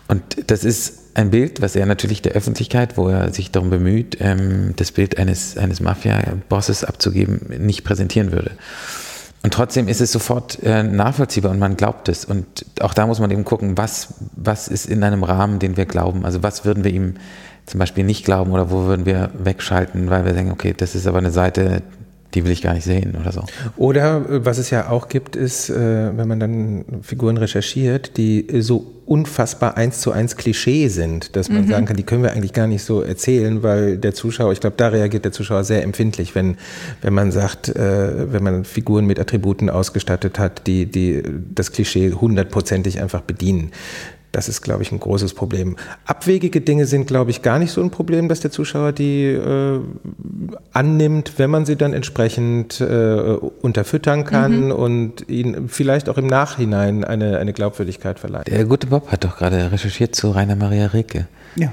Und das ist ein Bild, was er natürlich der Öffentlichkeit, wo er sich darum bemüht, ähm, das Bild eines, eines Mafia-Bosses abzugeben, nicht präsentieren würde. Und trotzdem ist es sofort äh, nachvollziehbar und man glaubt es. Und auch da muss man eben gucken, was, was ist in einem Rahmen, den wir glauben. Also was würden wir ihm zum Beispiel nicht glauben oder wo würden wir wegschalten, weil wir denken, okay, das ist aber eine Seite, die will ich gar nicht sehen oder so. Oder was es ja auch gibt, ist, äh, wenn man dann Figuren recherchiert, die so unfassbar eins zu eins Klischee sind, dass man mhm. sagen kann, die können wir eigentlich gar nicht so erzählen, weil der Zuschauer, ich glaube, da reagiert der Zuschauer sehr empfindlich, wenn, wenn man sagt, äh, wenn man Figuren mit Attributen ausgestattet hat, die, die das Klischee hundertprozentig einfach bedienen. Das ist, glaube ich, ein großes Problem. Abwegige Dinge sind, glaube ich, gar nicht so ein Problem, dass der Zuschauer die äh, annimmt, wenn man sie dann entsprechend äh, unterfüttern kann mhm. und ihnen vielleicht auch im Nachhinein eine, eine Glaubwürdigkeit verleiht. Der gute Bob hat doch gerade recherchiert zu Rainer Maria Rilke. Ja.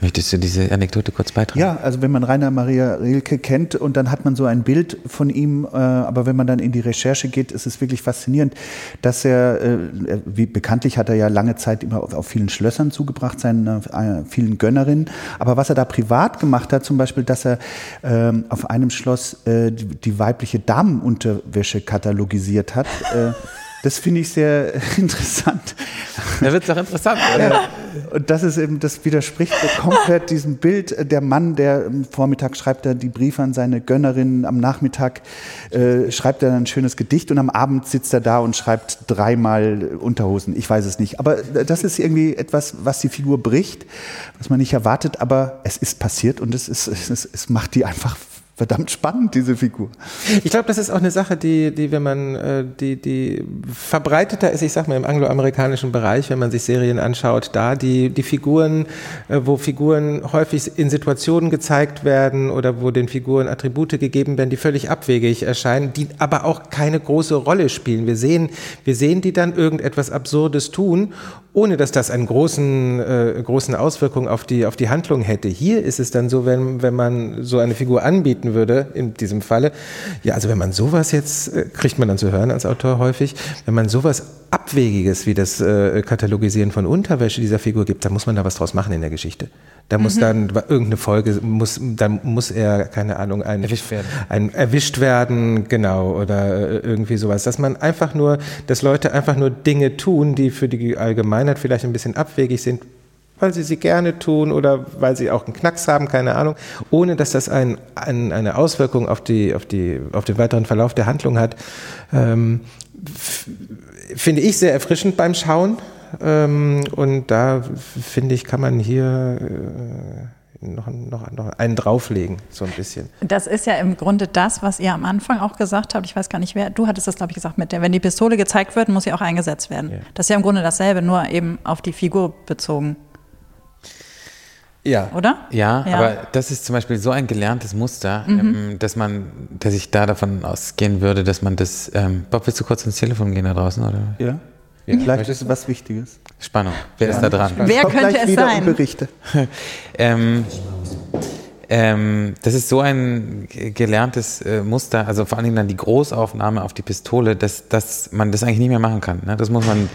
Möchtest du diese Anekdote kurz beitragen? Ja, also wenn man Rainer Maria Rilke kennt und dann hat man so ein Bild von ihm, äh, aber wenn man dann in die Recherche geht, ist es wirklich faszinierend, dass er, äh, wie bekanntlich hat er ja lange Zeit immer auf, auf vielen Schlössern zugebracht, seinen äh, vielen Gönnerinnen, aber was er da privat gemacht hat, zum Beispiel, dass er ähm, auf einem Schloss äh, die, die weibliche Damenunterwäsche katalogisiert hat. Äh, das finde ich sehr interessant. Da wird es doch interessant. Ja. Und das ist eben, das widerspricht so komplett diesem Bild. Der Mann, der am Vormittag schreibt er die Briefe an seine Gönnerinnen, am Nachmittag äh, schreibt er ein schönes Gedicht und am Abend sitzt er da und schreibt dreimal Unterhosen. Ich weiß es nicht. Aber das ist irgendwie etwas, was die Figur bricht, was man nicht erwartet, aber es ist passiert und es, ist, es, es macht die einfach verdammt spannend, diese Figur. Ich glaube, das ist auch eine Sache, die, die wenn man, äh, die, die verbreiteter ist, ich sag mal im angloamerikanischen Bereich, wenn man sich Serien anschaut, da die, die Figuren, äh, wo Figuren häufig in Situationen gezeigt werden oder wo den Figuren Attribute gegeben werden, die völlig abwegig erscheinen, die aber auch keine große Rolle spielen. Wir sehen, wir sehen die dann irgendetwas Absurdes tun ohne dass das einen großen, äh, großen Auswirkungen auf die, auf die Handlung hätte. Hier ist es dann so, wenn, wenn man so eine Figur anbieten würde, in diesem Falle, ja, also wenn man sowas jetzt, äh, kriegt man dann zu hören als Autor häufig, wenn man sowas Abwegiges wie das äh, Katalogisieren von Unterwäsche dieser Figur gibt, dann muss man da was draus machen in der Geschichte. Da muss mhm. dann irgendeine Folge, muss, dann muss er, keine Ahnung, ein, erwischt werden. Ein, erwischt werden, genau, oder äh, irgendwie sowas. Dass man einfach nur, dass Leute einfach nur Dinge tun, die für die Allgemeinheit vielleicht ein bisschen abwegig sind, weil sie sie gerne tun oder weil sie auch einen Knacks haben, keine Ahnung, ohne dass das ein, ein, eine Auswirkung auf, die, auf, die, auf den weiteren Verlauf der Handlung hat. Ähm, finde ich sehr erfrischend beim Schauen. Ähm, und da finde ich, kann man hier äh, noch, noch, noch einen drauflegen, so ein bisschen. Das ist ja im Grunde das, was ihr am Anfang auch gesagt habt. Ich weiß gar nicht wer, du hattest das, glaube ich, gesagt, mit der, wenn die Pistole gezeigt wird, muss sie auch eingesetzt werden. Ja. Das ist ja im Grunde dasselbe, nur eben auf die Figur bezogen. Ja. Oder? Ja, ja, aber das ist zum Beispiel so ein gelerntes Muster, mhm. ähm, dass man, dass ich da davon ausgehen würde, dass man das. Ähm, Bob, willst du kurz ins Telefon gehen da draußen? Oder? Ja. ja. Vielleicht ist es was Wichtiges. Spannung. Wer ist da dran? Wer könnte es sein? Berichte. ähm, ähm, das ist so ein gelerntes äh, Muster, also vor allen Dingen dann die Großaufnahme auf die Pistole, dass, dass man das eigentlich nicht mehr machen kann. Ne? Das muss man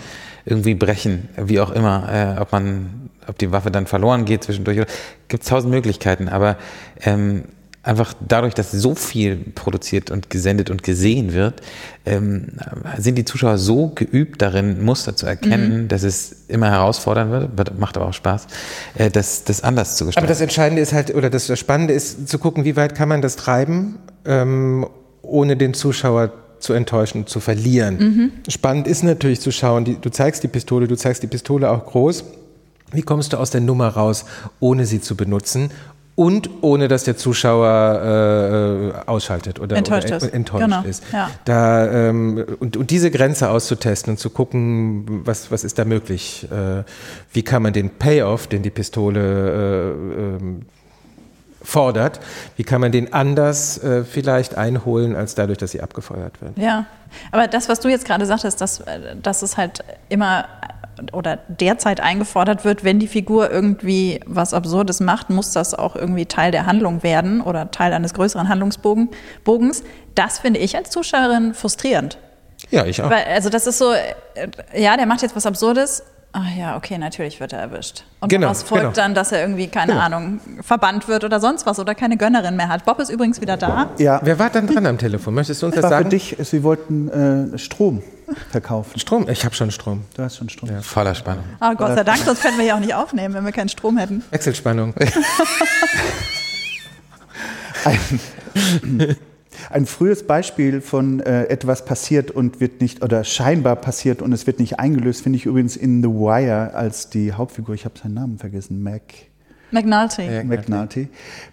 irgendwie brechen, wie auch immer, äh, ob man ob die Waffe dann verloren geht zwischendurch. Gibt es tausend Möglichkeiten, aber ähm, einfach dadurch, dass so viel produziert und gesendet und gesehen wird, ähm, sind die Zuschauer so geübt darin, Muster zu erkennen, mhm. dass es immer herausfordernd wird, macht aber auch Spaß, äh, das, das anders zu gestalten. Aber das Entscheidende ist halt, oder das Spannende ist zu gucken, wie weit kann man das treiben, ähm, ohne den Zuschauer zu enttäuschen, zu verlieren. Mhm. Spannend ist natürlich zu schauen, die, du zeigst die Pistole, du zeigst die Pistole auch groß wie kommst du aus der Nummer raus, ohne sie zu benutzen und ohne dass der Zuschauer äh, ausschaltet oder enttäuscht oder, ist. Enttäuscht genau. ist. Ja. Da, ähm, und, und diese Grenze auszutesten und zu gucken, was, was ist da möglich. Äh, wie kann man den Payoff, den die Pistole äh, ähm, fordert, wie kann man den anders äh, vielleicht einholen, als dadurch, dass sie abgefeuert wird. Ja, aber das, was du jetzt gerade sagtest, dass, äh, dass es halt immer oder derzeit eingefordert wird, wenn die Figur irgendwie was Absurdes macht, muss das auch irgendwie Teil der Handlung werden oder Teil eines größeren Handlungsbogens. Das finde ich als Zuschauerin frustrierend. Ja, ich auch. Weil, also das ist so, äh, ja, der macht jetzt was Absurdes. Ach ja, okay, natürlich wird er erwischt. Und genau, daraus folgt genau. dann, dass er irgendwie, keine genau. Ahnung, verbannt wird oder sonst was oder keine Gönnerin mehr hat. Bob ist übrigens wieder da. Ja. Wer war dann dran am Telefon? Möchtest du uns das, das war sagen? für dich, Sie wollten äh, Strom verkaufen. Strom? Ich habe schon Strom. Du hast schon Strom. Ja. Voller Spannung. Oh, Gott sei Dank, sonst könnten wir ja auch nicht aufnehmen, wenn wir keinen Strom hätten. Wechselspannung. ein, ein frühes Beispiel von äh, etwas passiert und wird nicht, oder scheinbar passiert und es wird nicht eingelöst, finde ich übrigens in The Wire als die Hauptfigur, ich habe seinen Namen vergessen, Mac. McNulty. Ja, McNulty.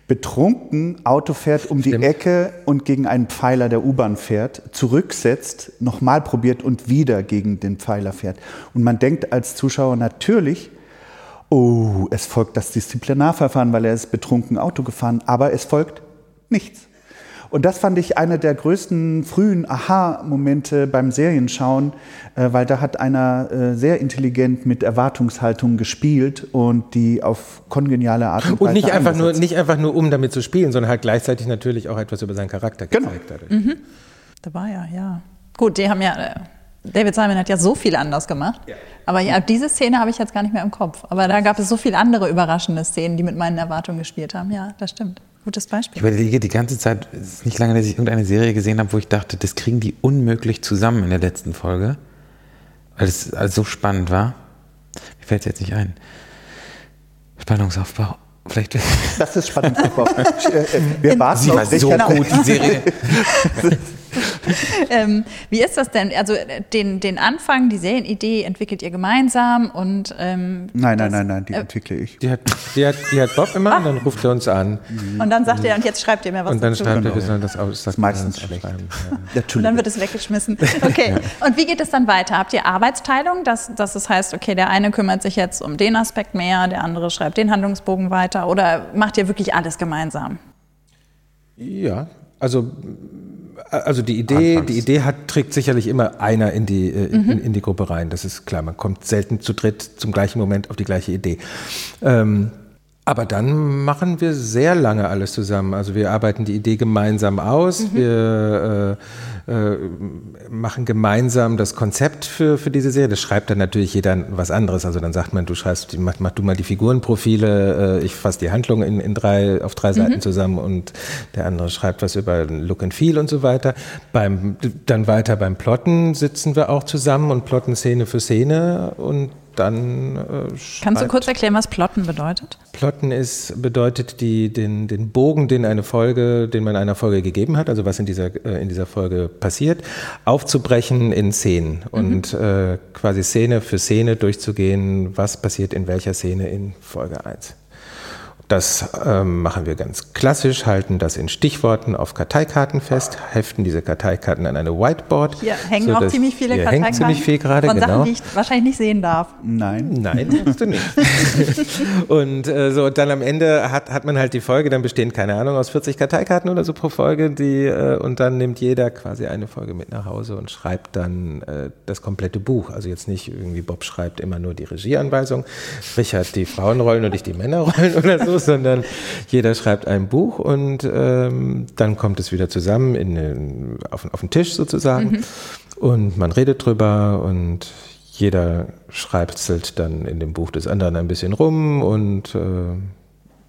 Betrunken, Auto fährt um Stimmt. die Ecke und gegen einen Pfeiler der U-Bahn fährt, zurücksetzt, nochmal probiert und wieder gegen den Pfeiler fährt. Und man denkt als Zuschauer natürlich, oh, es folgt das Disziplinarverfahren, weil er ist betrunken Auto gefahren, aber es folgt nichts. Und das fand ich einer der größten frühen Aha-Momente beim Serienschauen, äh, weil da hat einer äh, sehr intelligent mit Erwartungshaltung gespielt und die auf kongeniale Art und Weise Und nicht einfach, nur, nicht einfach nur, um damit zu spielen, sondern halt gleichzeitig natürlich auch etwas über seinen Charakter Genau. gezeigt. Dadurch. Mhm. Da war ja, ja. Gut, die haben ja, äh, David Simon hat ja so viel anders gemacht. Aber ja, diese Szene habe ich jetzt gar nicht mehr im Kopf. Aber da gab es so viele andere überraschende Szenen, die mit meinen Erwartungen gespielt haben. Ja, das stimmt. Gutes Ich Beispiel. überlege die ganze Zeit, es ist nicht lange, dass ich irgendeine Serie gesehen habe, wo ich dachte, das kriegen die unmöglich zusammen in der letzten Folge. Weil es alles so spannend war. Mir fällt es jetzt nicht ein. Spannungsaufbau. Vielleicht. Das ist spannend. Äh, äh, Wir warten Sie war so Genau. gut, die Serie. Ähm, wie ist das denn? Also äh, den, den Anfang, die Serienidee entwickelt ihr gemeinsam und ähm, Nein, nein, das- nein, nein, die äh, entwickle ich. Die hat, die, hat, die hat Bob immer und dann ruft er uns an. Und dann sagt er, und jetzt schreibt ihr mir was Und dann dazu. schreibt er, wir sollen das aus. Das meistens schlecht. schlecht. Und dann wird es weggeschmissen. Okay. Und wie geht es dann weiter? Habt ihr Arbeitsteilung, dass, dass es heißt, okay, der eine kümmert sich jetzt um den Aspekt mehr, der andere schreibt den Handlungsbogen weiter? Oder macht ihr wirklich alles gemeinsam? Ja, also, also die Idee, Anfangs. die Idee hat, trägt sicherlich immer einer in die, äh, in, in die Gruppe rein. Das ist klar. Man kommt selten zu dritt zum gleichen Moment auf die gleiche Idee. Ähm, aber dann machen wir sehr lange alles zusammen. Also wir arbeiten die Idee gemeinsam aus. Wir äh, äh, machen gemeinsam das Konzept für, für diese Serie. Das schreibt dann natürlich jeder was anderes. Also dann sagt man, du schreibst, mach, mach du mal die Figurenprofile, äh, ich fasse die Handlung in, in drei, auf drei Seiten zusammen und der andere schreibt was über Look and Feel und so weiter. Beim, dann weiter beim Plotten sitzen wir auch zusammen und plotten Szene für Szene und dann äh, Kannst du kurz erklären, was Plotten bedeutet? Plotten ist, bedeutet die, den, den Bogen, den eine Folge, den man einer Folge gegeben hat, also was in dieser, äh, in dieser Folge passiert, aufzubrechen in Szenen und äh, quasi Szene für Szene durchzugehen, was passiert in welcher Szene in Folge 1. Das ähm, machen wir ganz klassisch, halten das in Stichworten auf Karteikarten fest, heften diese Karteikarten an eine Whiteboard. Hier hängen auch ziemlich viele hier Karteikarten hängt ziemlich viel gerade, von genau. Sachen, die ich wahrscheinlich nicht sehen darf. Nein. Nein, hast du nicht. und äh, so, dann am Ende hat, hat man halt die Folge, dann bestehen, keine Ahnung, aus 40 Karteikarten oder so pro Folge, die, äh, und dann nimmt jeder quasi eine Folge mit nach Hause und schreibt dann äh, das komplette Buch. Also jetzt nicht irgendwie Bob schreibt immer nur die Regieanweisung, Richard die Frauenrollen und ich die Männerrollen oder so, sondern jeder schreibt ein Buch und ähm, dann kommt es wieder zusammen in den, auf, auf den Tisch sozusagen und man redet drüber und jeder schreibzelt dann in dem Buch des anderen ein bisschen rum und äh,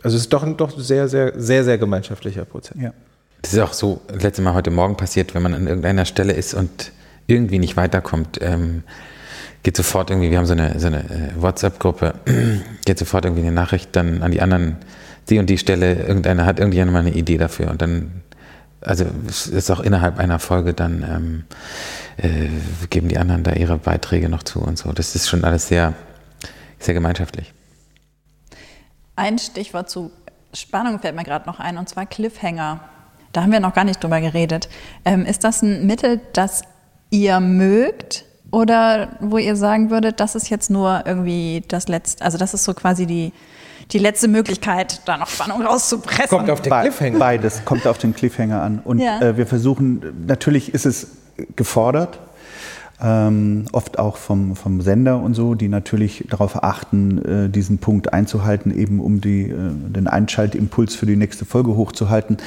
also es ist doch ein doch sehr, sehr, sehr, sehr gemeinschaftlicher Prozess. Ja. Das ist auch so das letzte Mal heute Morgen passiert, wenn man an irgendeiner Stelle ist und irgendwie nicht weiterkommt, ähm, geht sofort irgendwie, wir haben so eine, so eine äh, WhatsApp-Gruppe, geht sofort irgendwie eine Nachricht dann an die anderen, die und die Stelle, irgendeiner hat irgendjemand mal eine Idee dafür und dann, also es ist auch innerhalb einer Folge dann, ähm, äh, geben die anderen da ihre Beiträge noch zu und so. Das ist schon alles sehr, sehr gemeinschaftlich. Ein Stichwort zu Spannung fällt mir gerade noch ein, und zwar Cliffhanger. Da haben wir noch gar nicht drüber geredet. Ähm, ist das ein Mittel, das ihr mögt oder wo ihr sagen würdet, das ist jetzt nur irgendwie das letzte, also das ist so quasi die, die letzte Möglichkeit, da noch Spannung rauszupressen? Kommt auf den Be- Cliffhanger. Beides kommt auf den Cliffhanger an. Und Ja. äh, wir versuchen, natürlich ist es gefordert, ähm, oft auch vom, vom Sender und so, die natürlich darauf achten, äh, diesen Punkt einzuhalten, eben um die, äh, den Einschaltimpuls für die nächste Folge hochzuhalten.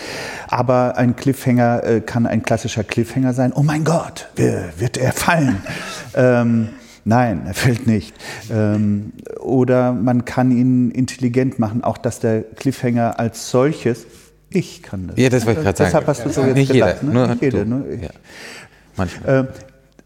Aber ein Cliffhanger äh, kann ein klassischer Cliffhanger sein. Oh mein Gott, wird er fallen? ähm, Nein, er fällt nicht. Ähm, oder man kann ihn intelligent machen, auch dass der Cliffhanger als solches, ich kann das. Ja, das wollte ich gerade sagen. Deshalb hast du so jetzt Nicht gedacht, jeder, ne? Nicht jeder, ich. Ja. Manchmal.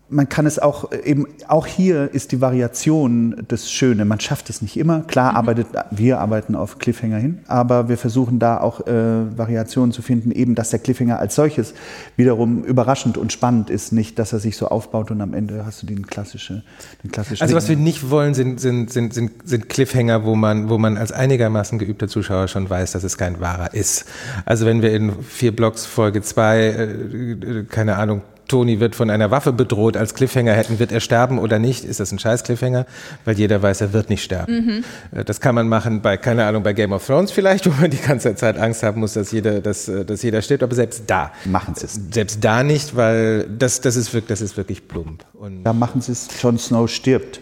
Äh, man kann es auch äh, eben, auch hier ist die Variation das Schöne. Man schafft es nicht immer. Klar arbeitet, wir arbeiten auf Cliffhanger hin, aber wir versuchen da auch äh, Variationen zu finden, eben, dass der Cliffhanger als solches wiederum überraschend und spannend ist, nicht, dass er sich so aufbaut und am Ende hast du den klassische, den klassischen. Also was wir nicht wollen, sind, sind, sind, sind, sind Cliffhanger, wo man, wo man als einigermaßen geübter Zuschauer schon weiß, dass es kein wahrer ist. Also wenn wir in vier Blocks Folge zwei, äh, keine Ahnung, Toni wird von einer Waffe bedroht als Cliffhanger hätten, wird er sterben oder nicht? Ist das ein scheiß Cliffhanger? Weil jeder weiß, er wird nicht sterben. Äh, Das kann man machen bei, keine Ahnung, bei Game of Thrones vielleicht, wo man die ganze Zeit Angst haben muss, dass jeder, dass, äh, dass jeder stirbt, aber selbst da. Machen sie es. Selbst da nicht, weil das, das, ist, wirklich, das ist wirklich plump. Und Da machen sie es, Jon Snow stirbt.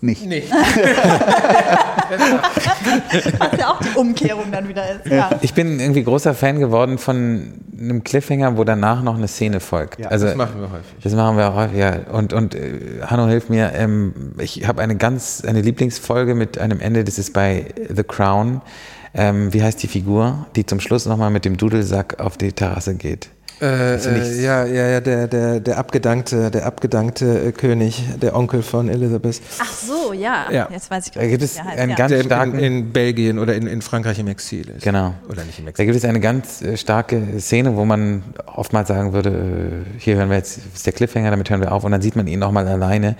Nicht. nicht. Was ja auch die Umkehrung dann wieder ist. Ja. Ich bin irgendwie großer Fan geworden von einem Cliffhanger, wo danach noch eine Szene folgt. Ja, also, Das machen wir häufig. Das machen wir auch häufig, ja. Und, und äh, Hanno hilft mir, ähm, ich habe eine ganz, eine Lieblingsfolge mit einem Ende, das ist bei The Crown. Ähm, wie heißt die Figur, die zum Schluss nochmal mit dem Dudelsack auf die Terrasse geht? Äh, äh, ja, ja, ja, der, der, der abgedankte, der abgedankte äh, König, der Onkel von Elizabeth. Ach so, ja. Ja. Jetzt weiß ich Da gibt es einen ja. ganz Der in, starken, in, in Belgien oder in, in Frankreich im Exil ist. genau. Oder nicht im Da Exil. gibt es eine ganz äh, starke Szene, wo man oftmals sagen würde, hier hören wir jetzt, das ist der Cliffhanger, damit hören wir auf und dann sieht man ihn nochmal alleine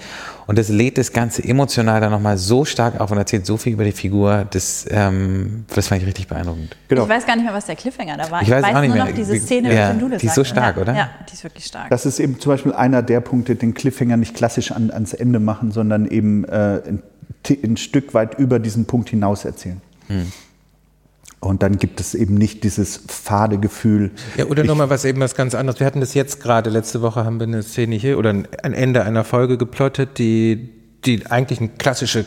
und das lädt das Ganze emotional dann nochmal so stark auf und erzählt so viel über die Figur, das, ähm, das fand ich richtig beeindruckend. Genau. Ich weiß gar nicht mehr, was der Cliffhanger da war. Ich weiß auch nicht nur mehr. noch diese Szene ja, mit dem Dudelsack. die ist so stark, ja, oder? Ja, die ist wirklich stark. Das ist eben zum Beispiel einer der Punkte, den Cliffhanger nicht klassisch an, ans Ende machen, sondern eben äh, ein, ein Stück weit über diesen Punkt hinaus erzählen. Und dann gibt es eben nicht dieses fade Gefühl. Ja, oder nochmal was eben was ganz anderes. Wir hatten das jetzt gerade, letzte Woche haben wir eine Szene hier oder ein Ende einer Folge geplottet, die, die eigentlich ein klassische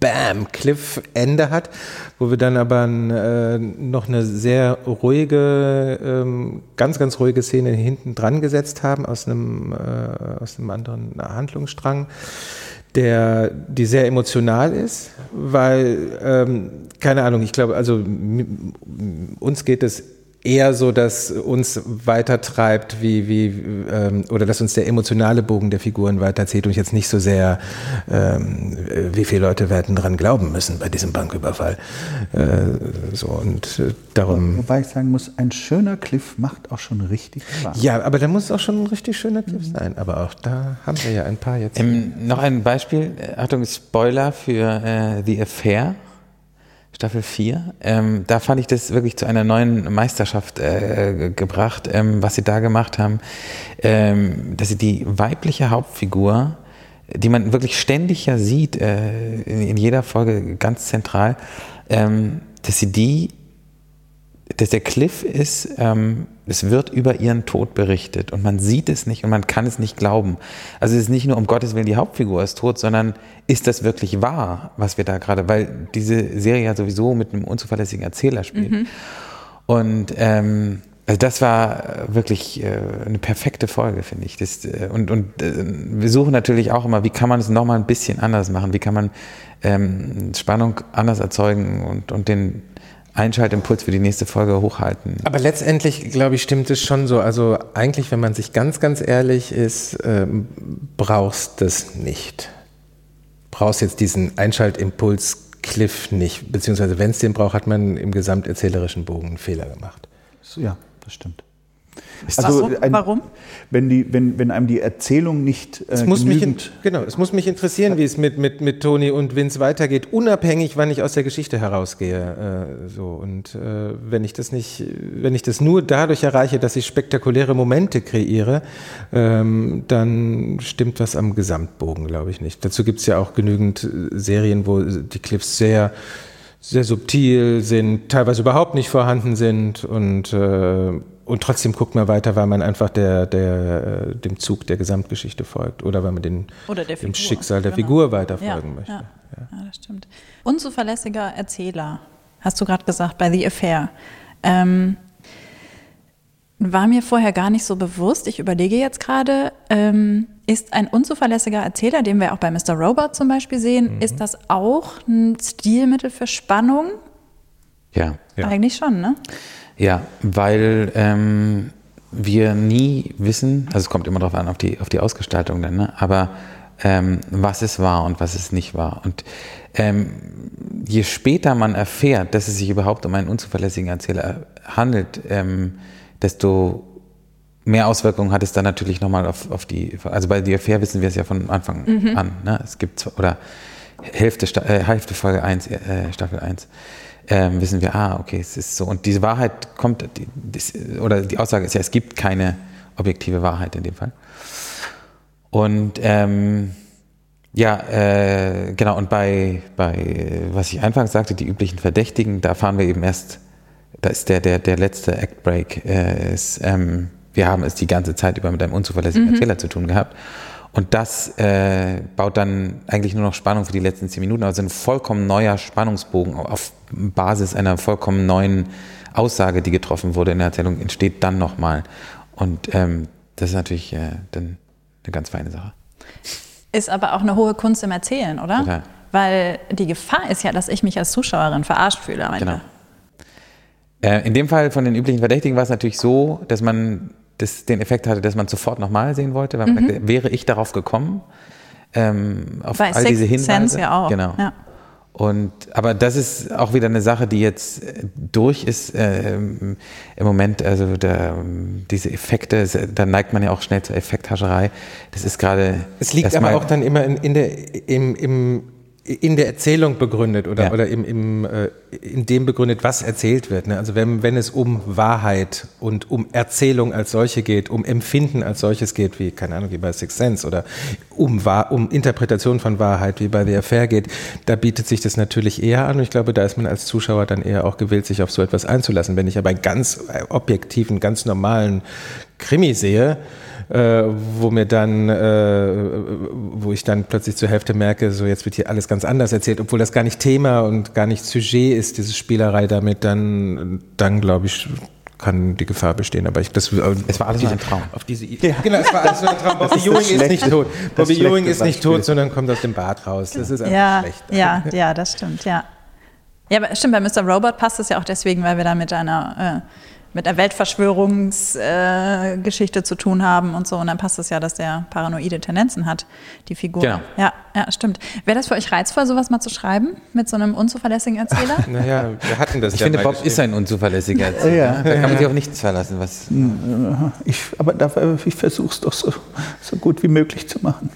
Bam, Cliff-Ende hat, wo wir dann aber äh, noch eine sehr ruhige, ähm, ganz, ganz ruhige Szene hinten dran gesetzt haben aus einem, äh, aus einem anderen Handlungsstrang, der, die sehr emotional ist, weil, ähm, keine Ahnung, ich glaube, also uns geht es eher so, dass uns weitertreibt, wie, wie, ähm, oder dass uns der emotionale Bogen der Figuren weiterzieht und jetzt nicht so sehr, ähm, äh, wie viele Leute werden dran glauben müssen bei diesem Banküberfall. Äh, so und äh, darum. Wobei ich sagen muss, ein schöner Cliff macht auch schon richtig Spaß. Ja, aber da muss es auch schon ein richtig schöner Cliff sein. Aber auch da haben wir ja ein paar jetzt. Ähm, noch ein Beispiel, Achtung, Spoiler für äh, The Affair, Staffel 4. Ähm, da fand ich das wirklich zu einer neuen Meisterschaft äh, gebracht, ähm, was sie da gemacht haben, ähm, dass sie die weibliche Hauptfigur, die man wirklich ständig ja sieht, äh, in, in jeder Folge ganz zentral, ähm, dass sie die dass der Cliff ist, ähm, es wird über ihren Tod berichtet und man sieht es nicht und man kann es nicht glauben. Also es ist nicht nur um Gottes Willen die Hauptfigur ist tot, sondern ist das wirklich wahr, was wir da gerade, weil diese Serie ja sowieso mit einem unzuverlässigen Erzähler spielt. Und ähm, also das war wirklich äh, eine perfekte Folge, finde ich. Das, äh, und und äh, wir suchen natürlich auch immer, wie kann man es nochmal ein bisschen anders machen? Wie kann man ähm, Spannung anders erzeugen und, und den Einschaltimpuls für die nächste Folge hochhalten? Aber letztendlich, glaube ich, stimmt es schon so. Also eigentlich, wenn man sich ganz, ganz ehrlich ist, ähm, brauchst das nicht. Brauchst jetzt diesen Einschaltimpuls Cliff nicht. Beziehungsweise wenn es den braucht, hat man im gesamterzählerischen Bogen einen Fehler gemacht. Ja, das stimmt. Warum? Warum? Wenn, die, wenn, wenn einem die Erzählung nicht äh, Es muss, mich, in, genügend genau, es muss mich interessieren, wie es mit, mit, mit Toni und Vince weitergeht, unabhängig, wann ich aus der Geschichte herausgehe. Äh, so. Und äh, wenn ich das nicht, wenn ich das nur dadurch erreiche, dass ich spektakuläre Momente kreiere, ähm, dann stimmt was am Gesamtbogen, glaube ich nicht. Dazu gibt es ja auch genügend äh, Serien, wo die Cliffs sehr sehr subtil sind, teilweise überhaupt nicht vorhanden sind und, äh, und trotzdem guckt man weiter, weil man einfach der, der, äh, dem Zug der Gesamtgeschichte folgt oder weil man den, Oder der dem Schicksal der genau. Figur weiterfolgen ja, möchte. Ja, ja. das stimmt. Unzuverlässiger Erzähler, hast du gerade gesagt, bei The Affair. Ähm, war mir vorher gar nicht so bewusst. Ich überlege jetzt gerade, ähm, ist ein unzuverlässiger Erzähler, den wir auch bei Mr. Robot zum Beispiel sehen, ist das auch ein Stilmittel für Spannung? Ja. Ja. Eigentlich schon, ne? Ja, weil ähm, wir nie wissen, also es kommt immer darauf an, auf die, auf die Ausgestaltung dann, ne? aber ähm, was es war und was es nicht war. Und ähm, je später man erfährt, dass es sich überhaupt um einen unzuverlässigen Erzähler handelt, ähm, desto mehr Auswirkungen hat es dann natürlich nochmal auf, auf die, also bei The Affair wissen wir es ja von Anfang an. Ne? Es gibt oder Hälfte, äh, Hälfte Folge 1, äh, Staffel 1, ähm, wissen wir, ah, okay, es ist so. Und diese Wahrheit kommt, die, das, oder die Aussage ist ja, es gibt keine objektive Wahrheit in dem Fall. Und ähm, ja, äh, genau, und bei, bei, was ich anfangs sagte, die üblichen Verdächtigen, da fahren wir eben erst, da ist der, der, der letzte Act Break, äh, ist, ähm, wir haben es die ganze Zeit über mit einem unzuverlässigen Erzähler zu tun gehabt. Und das äh, baut dann eigentlich nur noch Spannung für die letzten zehn Minuten. Also ein vollkommen neuer Spannungsbogen auf Basis einer vollkommen neuen Aussage, die getroffen wurde in der Erzählung, entsteht dann nochmal. Und ähm, das ist natürlich äh, dann eine ganz feine Sache. Ist aber auch eine hohe Kunst im Erzählen, oder? Total. Weil die Gefahr ist ja, dass ich mich als Zuschauerin verarscht fühle am Ende. Genau. Äh, in dem Fall von den üblichen Verdächtigen war es natürlich so, dass man das, den Effekt hatte, dass man sofort nochmal sehen wollte, weil man Mhm. dachte, wäre ich darauf gekommen, ähm, auf Bei all Sixth diese Hinweise. Sense ja auch. Genau. Ja. Und aber das ist auch wieder eine Sache, die jetzt äh, durch ist äh, im Moment. Also da, diese Effekte, da neigt man ja auch schnell zur Effekthascherei. Das ist gerade. Es liegt aber auch dann immer in, in, der, im, im, in der Erzählung begründet oder, Ja. oder im, im, äh, in dem begründet, was erzählt wird. Ne? Also wenn, wenn es um Wahrheit und um Erzählung als solche geht, um Empfinden als solches geht, wie, keine Ahnung, wie bei Six Sense oder um, um Interpretation von Wahrheit, wie bei The Affair geht, da bietet sich das natürlich eher an. Und ich glaube, da ist man als Zuschauer dann eher auch gewillt, sich auf so etwas einzulassen. Wenn ich aber einen ganz äh, objektiven, ganz normalen Krimi sehe, äh, wo mir dann, äh, wo ich dann plötzlich zur Hälfte merke, so jetzt wird hier alles ganz anders erzählt, obwohl das gar nicht Thema und gar nicht Sujet ist, diese Spielerei damit, dann, dann glaube ich, kann die Gefahr bestehen. Aber ich, das, Es war alles nur ein Traum. Auf diese Idee. Genau, es war alles nur ein Traum. Bobby Ewing ist nicht tot. Bobby schlechte Ewing ist nicht tot, sondern kommt aus dem Bad raus. Das ist einfach Ja, schlecht. ja, ja, das stimmt, ja. Ja, aber stimmt, bei Mr. Robot passt es ja auch deswegen, weil wir da mit einer, äh, mit einer Weltverschwörungsgeschichte äh, zu tun haben und so. Und dann passt es ja, dass der paranoide Tendenzen hat, die Figur. Genau. Ja, ja, stimmt. Wäre das für euch reizvoll, sowas mal zu schreiben mit so einem unzuverlässigen Erzähler? Naja, wir hatten das Ich ja finde, Bob ist ein unzuverlässiger Erzähler. Ja. Da kann man sich auf nichts verlassen. Was, Ich, aber da, ich versuche es doch so, so gut wie möglich zu machen.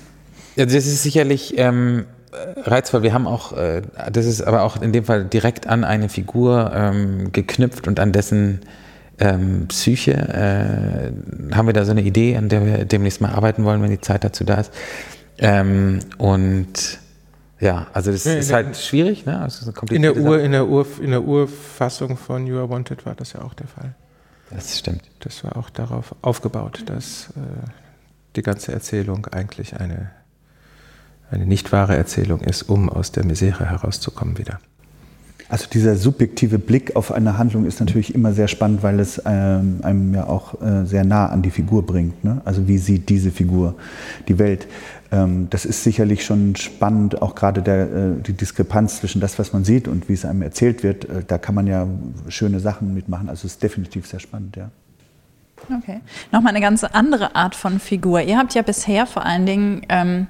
Ja, das ist sicherlich ähm, äh, reizvoll. Wir haben auch, äh, das ist aber auch in dem Fall direkt an eine Figur ähm, geknüpft und an dessen ähm, Psyche äh, haben wir da so eine Idee, an der wir demnächst mal arbeiten wollen, wenn die Zeit dazu da ist. Ähm, und ja, also das in ist der- halt schwierig, ne? Also so In der, Ur, in, der Ur, in der Urfassung von You Are Wanted war das ja auch der Fall. Das stimmt. Das war auch darauf aufgebaut, dass äh, die ganze Erzählung eigentlich eine, eine nicht wahre Erzählung ist, um aus der Misere herauszukommen wieder. Also dieser subjektive Blick auf eine Handlung ist natürlich immer sehr spannend, weil es ähm, einem ja auch äh, sehr nah an die Figur bringt. Ne? Also wie sieht diese Figur die Welt? Ähm, das ist sicherlich schon spannend, auch gerade der, äh, die Diskrepanz zwischen das, was man sieht und wie es einem erzählt wird. Äh, da kann man ja schöne Sachen mitmachen. Also es ist definitiv sehr spannend, ja. Okay. Nochmal eine ganz andere Art von Figur. Ihr habt ja bisher vor allen Dingen ähm,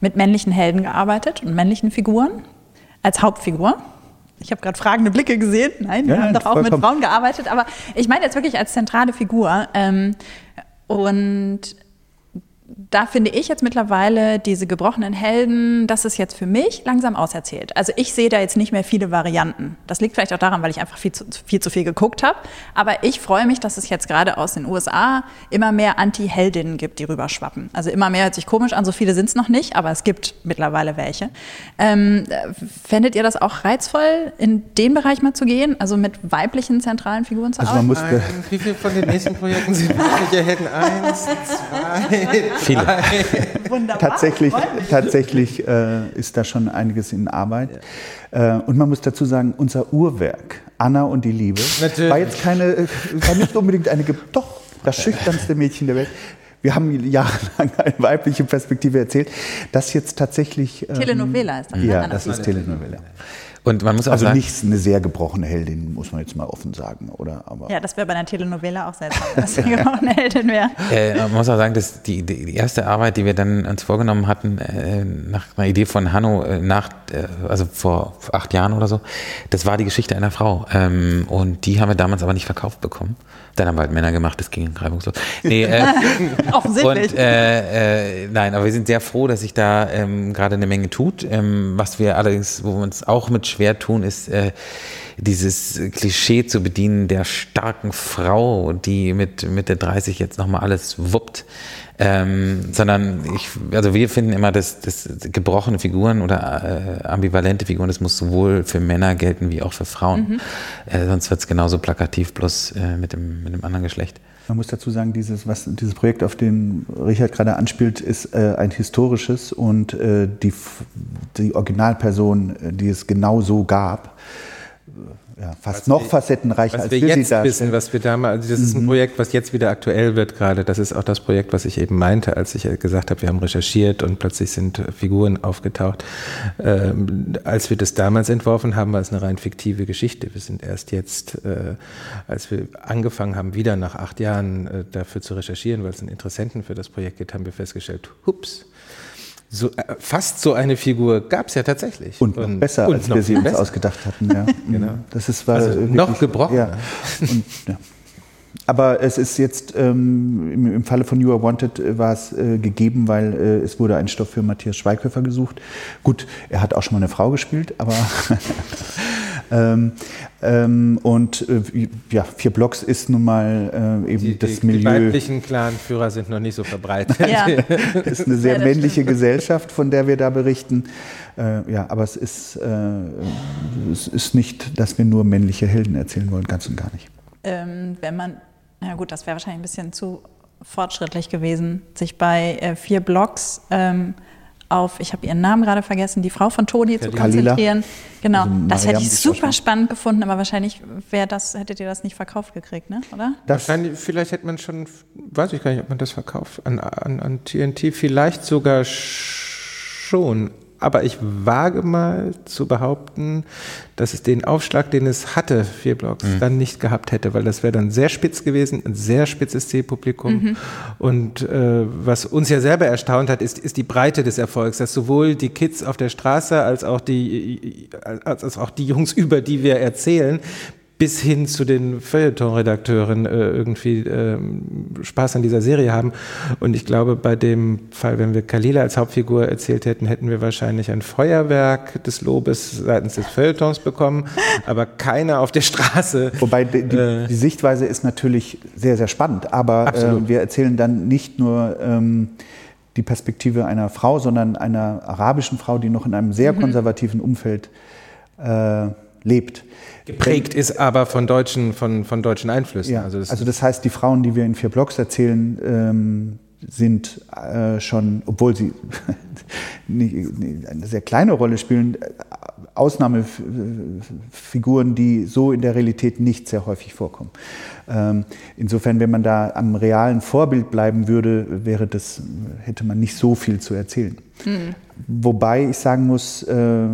mit männlichen Helden gearbeitet und männlichen Figuren als Hauptfigur. Ich habe gerade fragende Blicke gesehen. Nein, wir Ja, haben doch auch mit. Frauen gearbeitet. Aber ich meine jetzt wirklich als zentrale Figur. Ähm, und da finde ich jetzt mittlerweile diese gebrochenen Helden, das ist jetzt für mich langsam auserzählt. Also ich sehe da jetzt nicht mehr viele Varianten. Das liegt vielleicht auch daran, weil ich einfach viel zu viel, zu viel geguckt habe. Aber ich freue mich, dass es jetzt gerade aus den USA immer mehr Anti-Heldinnen gibt, die rüberschwappen. Also immer mehr hört sich komisch an, so viele sind es noch nicht, aber es gibt mittlerweile welche. Ähm, äh, fändet ihr das auch reizvoll, in den Bereich mal zu gehen? Also mit weiblichen zentralen Figuren zu Also man arbeiten? muss, Ein, wie viele von den nächsten Projekten sind wirkliche Helden? Eins, zwei, Viele. Wunderbar. Tatsächlich, tatsächlich äh, ist da schon einiges in Arbeit. Äh, und man muss dazu sagen, unser Uhrwerk, Anna und die Liebe, Natürlich. war jetzt keine, äh, war nicht unbedingt eine, Ge- doch, das schüchternste Mädchen der Welt. Wir haben jahrelang eine weibliche Perspektive erzählt. Das jetzt tatsächlich. ähm, Telenovela ist das, ne? Ja, Anna? das ist Telenovela. Und man muss auch Also sagen, nicht eine sehr gebrochene Heldin, muss man jetzt mal offen sagen, oder? Aber Ja, das wäre bei einer Telenovela auch seltsam, wenn das eine gebrochene Heldin wäre. Äh, man muss auch sagen, dass die, die erste Arbeit, die wir dann uns vorgenommen hatten, äh, nach einer Idee von Hanno, äh, nach, äh, also vor acht Jahren oder so, das war die Geschichte einer Frau. Ähm, und die haben wir damals aber nicht verkauft bekommen. Dann haben wir halt Männer gemacht, das ging reibungslos. Nee, äh, Offensichtlich. und, äh, äh, nein, aber wir sind sehr froh, dass sich da ähm, gerade eine Menge tut. Ähm, was wir allerdings, wo wir uns auch mit schwer tun, ist äh, dieses Klischee zu bedienen der starken Frau, die mit Mitte 30 jetzt nochmal alles wuppt. Ähm, sondern ich, also wir finden immer, dass, dass gebrochene Figuren oder äh, ambivalente Figuren, das muss sowohl für Männer gelten wie auch für Frauen. Mhm. Äh, sonst wird es genauso plakativ, bloß äh, mit, dem, mit dem anderen Geschlecht. Man muss dazu sagen, dieses, was, dieses Projekt, auf den Richard gerade anspielt, ist äh, ein historisches und äh, die, die Originalperson, äh, die es genau so gab, ja, fast was noch wir, facettenreicher als wir, wir jetzt wissen, was wir damals, also das ist ein mhm. Projekt, was jetzt wieder aktuell wird gerade. Das ist auch das Projekt, was ich eben meinte, als ich gesagt habe, wir haben recherchiert und plötzlich sind Figuren aufgetaucht. Ähm, als wir das damals entworfen haben, war es eine rein fiktive Geschichte. Wir sind erst jetzt, äh, als wir angefangen haben, wieder nach acht Jahren äh, dafür zu recherchieren, weil es einen Interessenten für das Projekt gibt, haben wir festgestellt, hups, so, äh, fast so eine Figur gab es ja tatsächlich. Und, und besser, und als wir sie uns ausgedacht hatten. Ja. genau. Das ist, war also wirklich, noch gebrochen. Ja. Und, ja. Aber es ist jetzt ähm, im, im, Falle von You Are Wanted äh, war es äh, gegeben, weil äh, es wurde ein Stoff für Matthias Schweighöfer gesucht. Gut, er hat auch schon mal eine Frau gespielt, aber ähm, ähm, und äh, ja, vier Blocks ist nun mal äh, eben die, das die, Milieu. Die weiblichen Clanführer sind noch nicht so verbreitet. Ja. ist eine sehr ja, männliche stimmt. Gesellschaft, von der wir da berichten. Äh, ja, aber es ist, äh, es ist nicht, dass wir nur männliche Helden erzählen wollen, ganz und gar nicht. Ähm, wenn man, ja gut, das wäre wahrscheinlich ein bisschen zu fortschrittlich gewesen, sich bei äh, vier Blocks ähm, auf, ich habe ihren Namen gerade vergessen, die Frau von Toni zu konzentrieren. Genau, also das hätte ich super spannend gefunden, aber wahrscheinlich wäre das, hättet ihr das nicht verkauft gekriegt, ne? oder? Wahrscheinlich, vielleicht hätte man schon, weiß ich gar nicht, ob man das verkauft, an, an, an TNT vielleicht sogar schon. Aber ich wage mal zu behaupten, dass es den Aufschlag, den es hatte, vier Blocks, mhm. dann nicht gehabt hätte, weil das wäre dann sehr spitz gewesen, ein sehr spitzes Zielpublikum. Mhm. Und äh, was uns ja selber erstaunt hat, ist, ist die Breite des Erfolgs, dass sowohl die Kids auf der Straße als auch die, als, als auch die Jungs, über die wir erzählen, bis hin zu den Feuilleton-Redakteuren äh, irgendwie äh, Spaß an dieser Serie haben. Und ich glaube, bei dem Fall, wenn wir Kalila als Hauptfigur erzählt hätten, hätten wir wahrscheinlich ein Feuerwerk des Lobes seitens des Feuilletons bekommen, aber keiner auf der Straße. Wobei die, äh, die Sichtweise ist natürlich sehr, sehr spannend, aber äh, wir erzählen dann nicht nur ähm, die Perspektive einer Frau, sondern einer arabischen Frau, die noch in einem sehr mhm. konservativen Umfeld äh, lebt. Geprägt ist aber von deutschen, von, von deutschen Einflüssen. Ja, also, das, also das heißt, die Frauen, die wir in vier Blogs erzählen, ähm, sind äh, schon, obwohl sie eine sehr kleine Rolle spielen, Ausnahmefiguren, die so in der Realität nicht sehr häufig vorkommen. Ähm, insofern, wenn man da am realen Vorbild bleiben würde, wäre das, hätte man nicht so viel zu erzählen. Mhm. Wobei ich sagen muss, äh,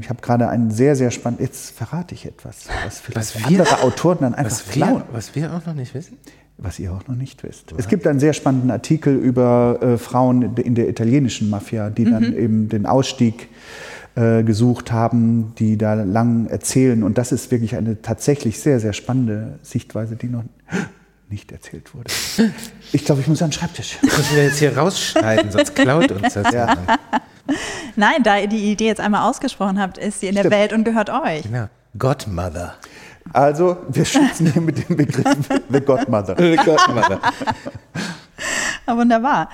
ich habe gerade einen sehr, sehr spannenden, jetzt verrate ich etwas, was vielleicht was wir, andere Autoren dann einfach was wir, was wir auch noch nicht wissen? Was ihr auch noch nicht wisst. Was? Es gibt einen sehr spannenden Artikel über äh, Frauen in der italienischen Mafia, die mhm. dann eben den Ausstieg äh, gesucht haben, die da lang erzählen. Und das ist wirklich eine tatsächlich sehr, sehr spannende Sichtweise, die noch nicht erzählt wurde. Ich glaube, ich muss an den Schreibtisch. Das müssen wir jetzt hier rausschneiden, sonst klaut uns das. Ja. Nein, da ihr die Idee jetzt einmal ausgesprochen habt, ist sie in Stimmt. der Welt und gehört euch. Genau. Godmother. Also, wir schützen hier mit dem Begriff The Godmother. The Godmother. Wunderbar.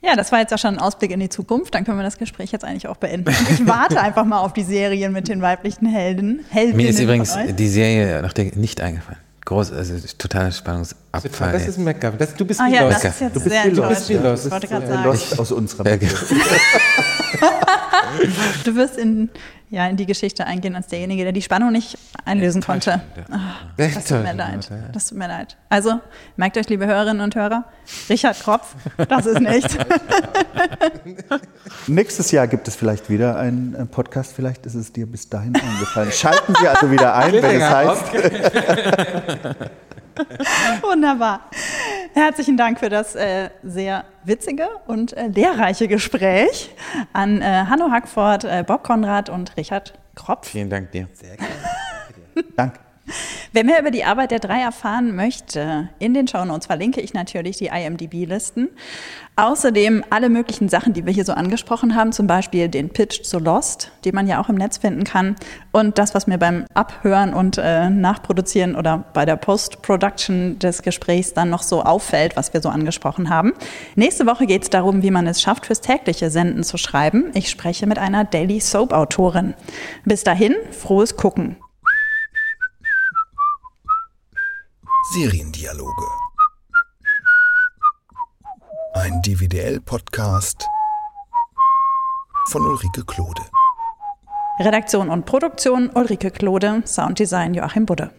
Ja, das war jetzt auch schon ein Ausblick in die Zukunft. Dann können wir das Gespräch jetzt eigentlich auch beenden. Ich warte einfach mal auf die Serien mit den weiblichen Helden. Heldinnen Mir ist übrigens die Serie nach der nicht eingefallen. Groß, also totaler Spannungsabfall. Das ist ein MacGuffin. du bist ah, ja, das ist jetzt du bist sehr wie Lost. Ich wollte gerade sagen. Lost aus unserer ja, Du wirst in, ja, in die Geschichte eingehen als derjenige, der die Spannung nicht einlösen konnte. Ach, das tut mir leid. Das tut mir leid. Also, merkt euch, liebe Hörerinnen und Hörer, Richard Kropf, das ist nicht. Nächstes Jahr gibt es vielleicht wieder einen Podcast. Vielleicht ist es dir bis dahin eingefallen. Schalten Sie also wieder ein, wenn es heißt. Wunderbar. Herzlichen Dank für das äh, sehr witzige und äh, lehrreiche Gespräch an äh, Hanno Hackford, äh, Bob Konrad und Richard Kropf. Vielen Dank dir. Sehr gerne. Danke. Wer mehr über die Arbeit der drei erfahren möchte, in den Shownotes verlinke ich natürlich die IMDb-Listen. Außerdem alle möglichen Sachen, die wir hier so angesprochen haben, zum Beispiel den Pitch zu Lost, den man ja auch im Netz finden kann. Und das, was mir beim Abhören und äh, Nachproduzieren oder bei der Post-Production des Gesprächs dann noch so auffällt, was wir so angesprochen haben. Nächste Woche geht es darum, wie man es schafft, fürs tägliche Senden zu schreiben. Ich spreche mit einer Daily Soap-Autorin. Bis dahin, frohes Gucken. Seriendialoge. Ein DVDL-Podcast von Ulrike Klode. Redaktion und Produktion Ulrike Klode, Sounddesign Joachim Budde.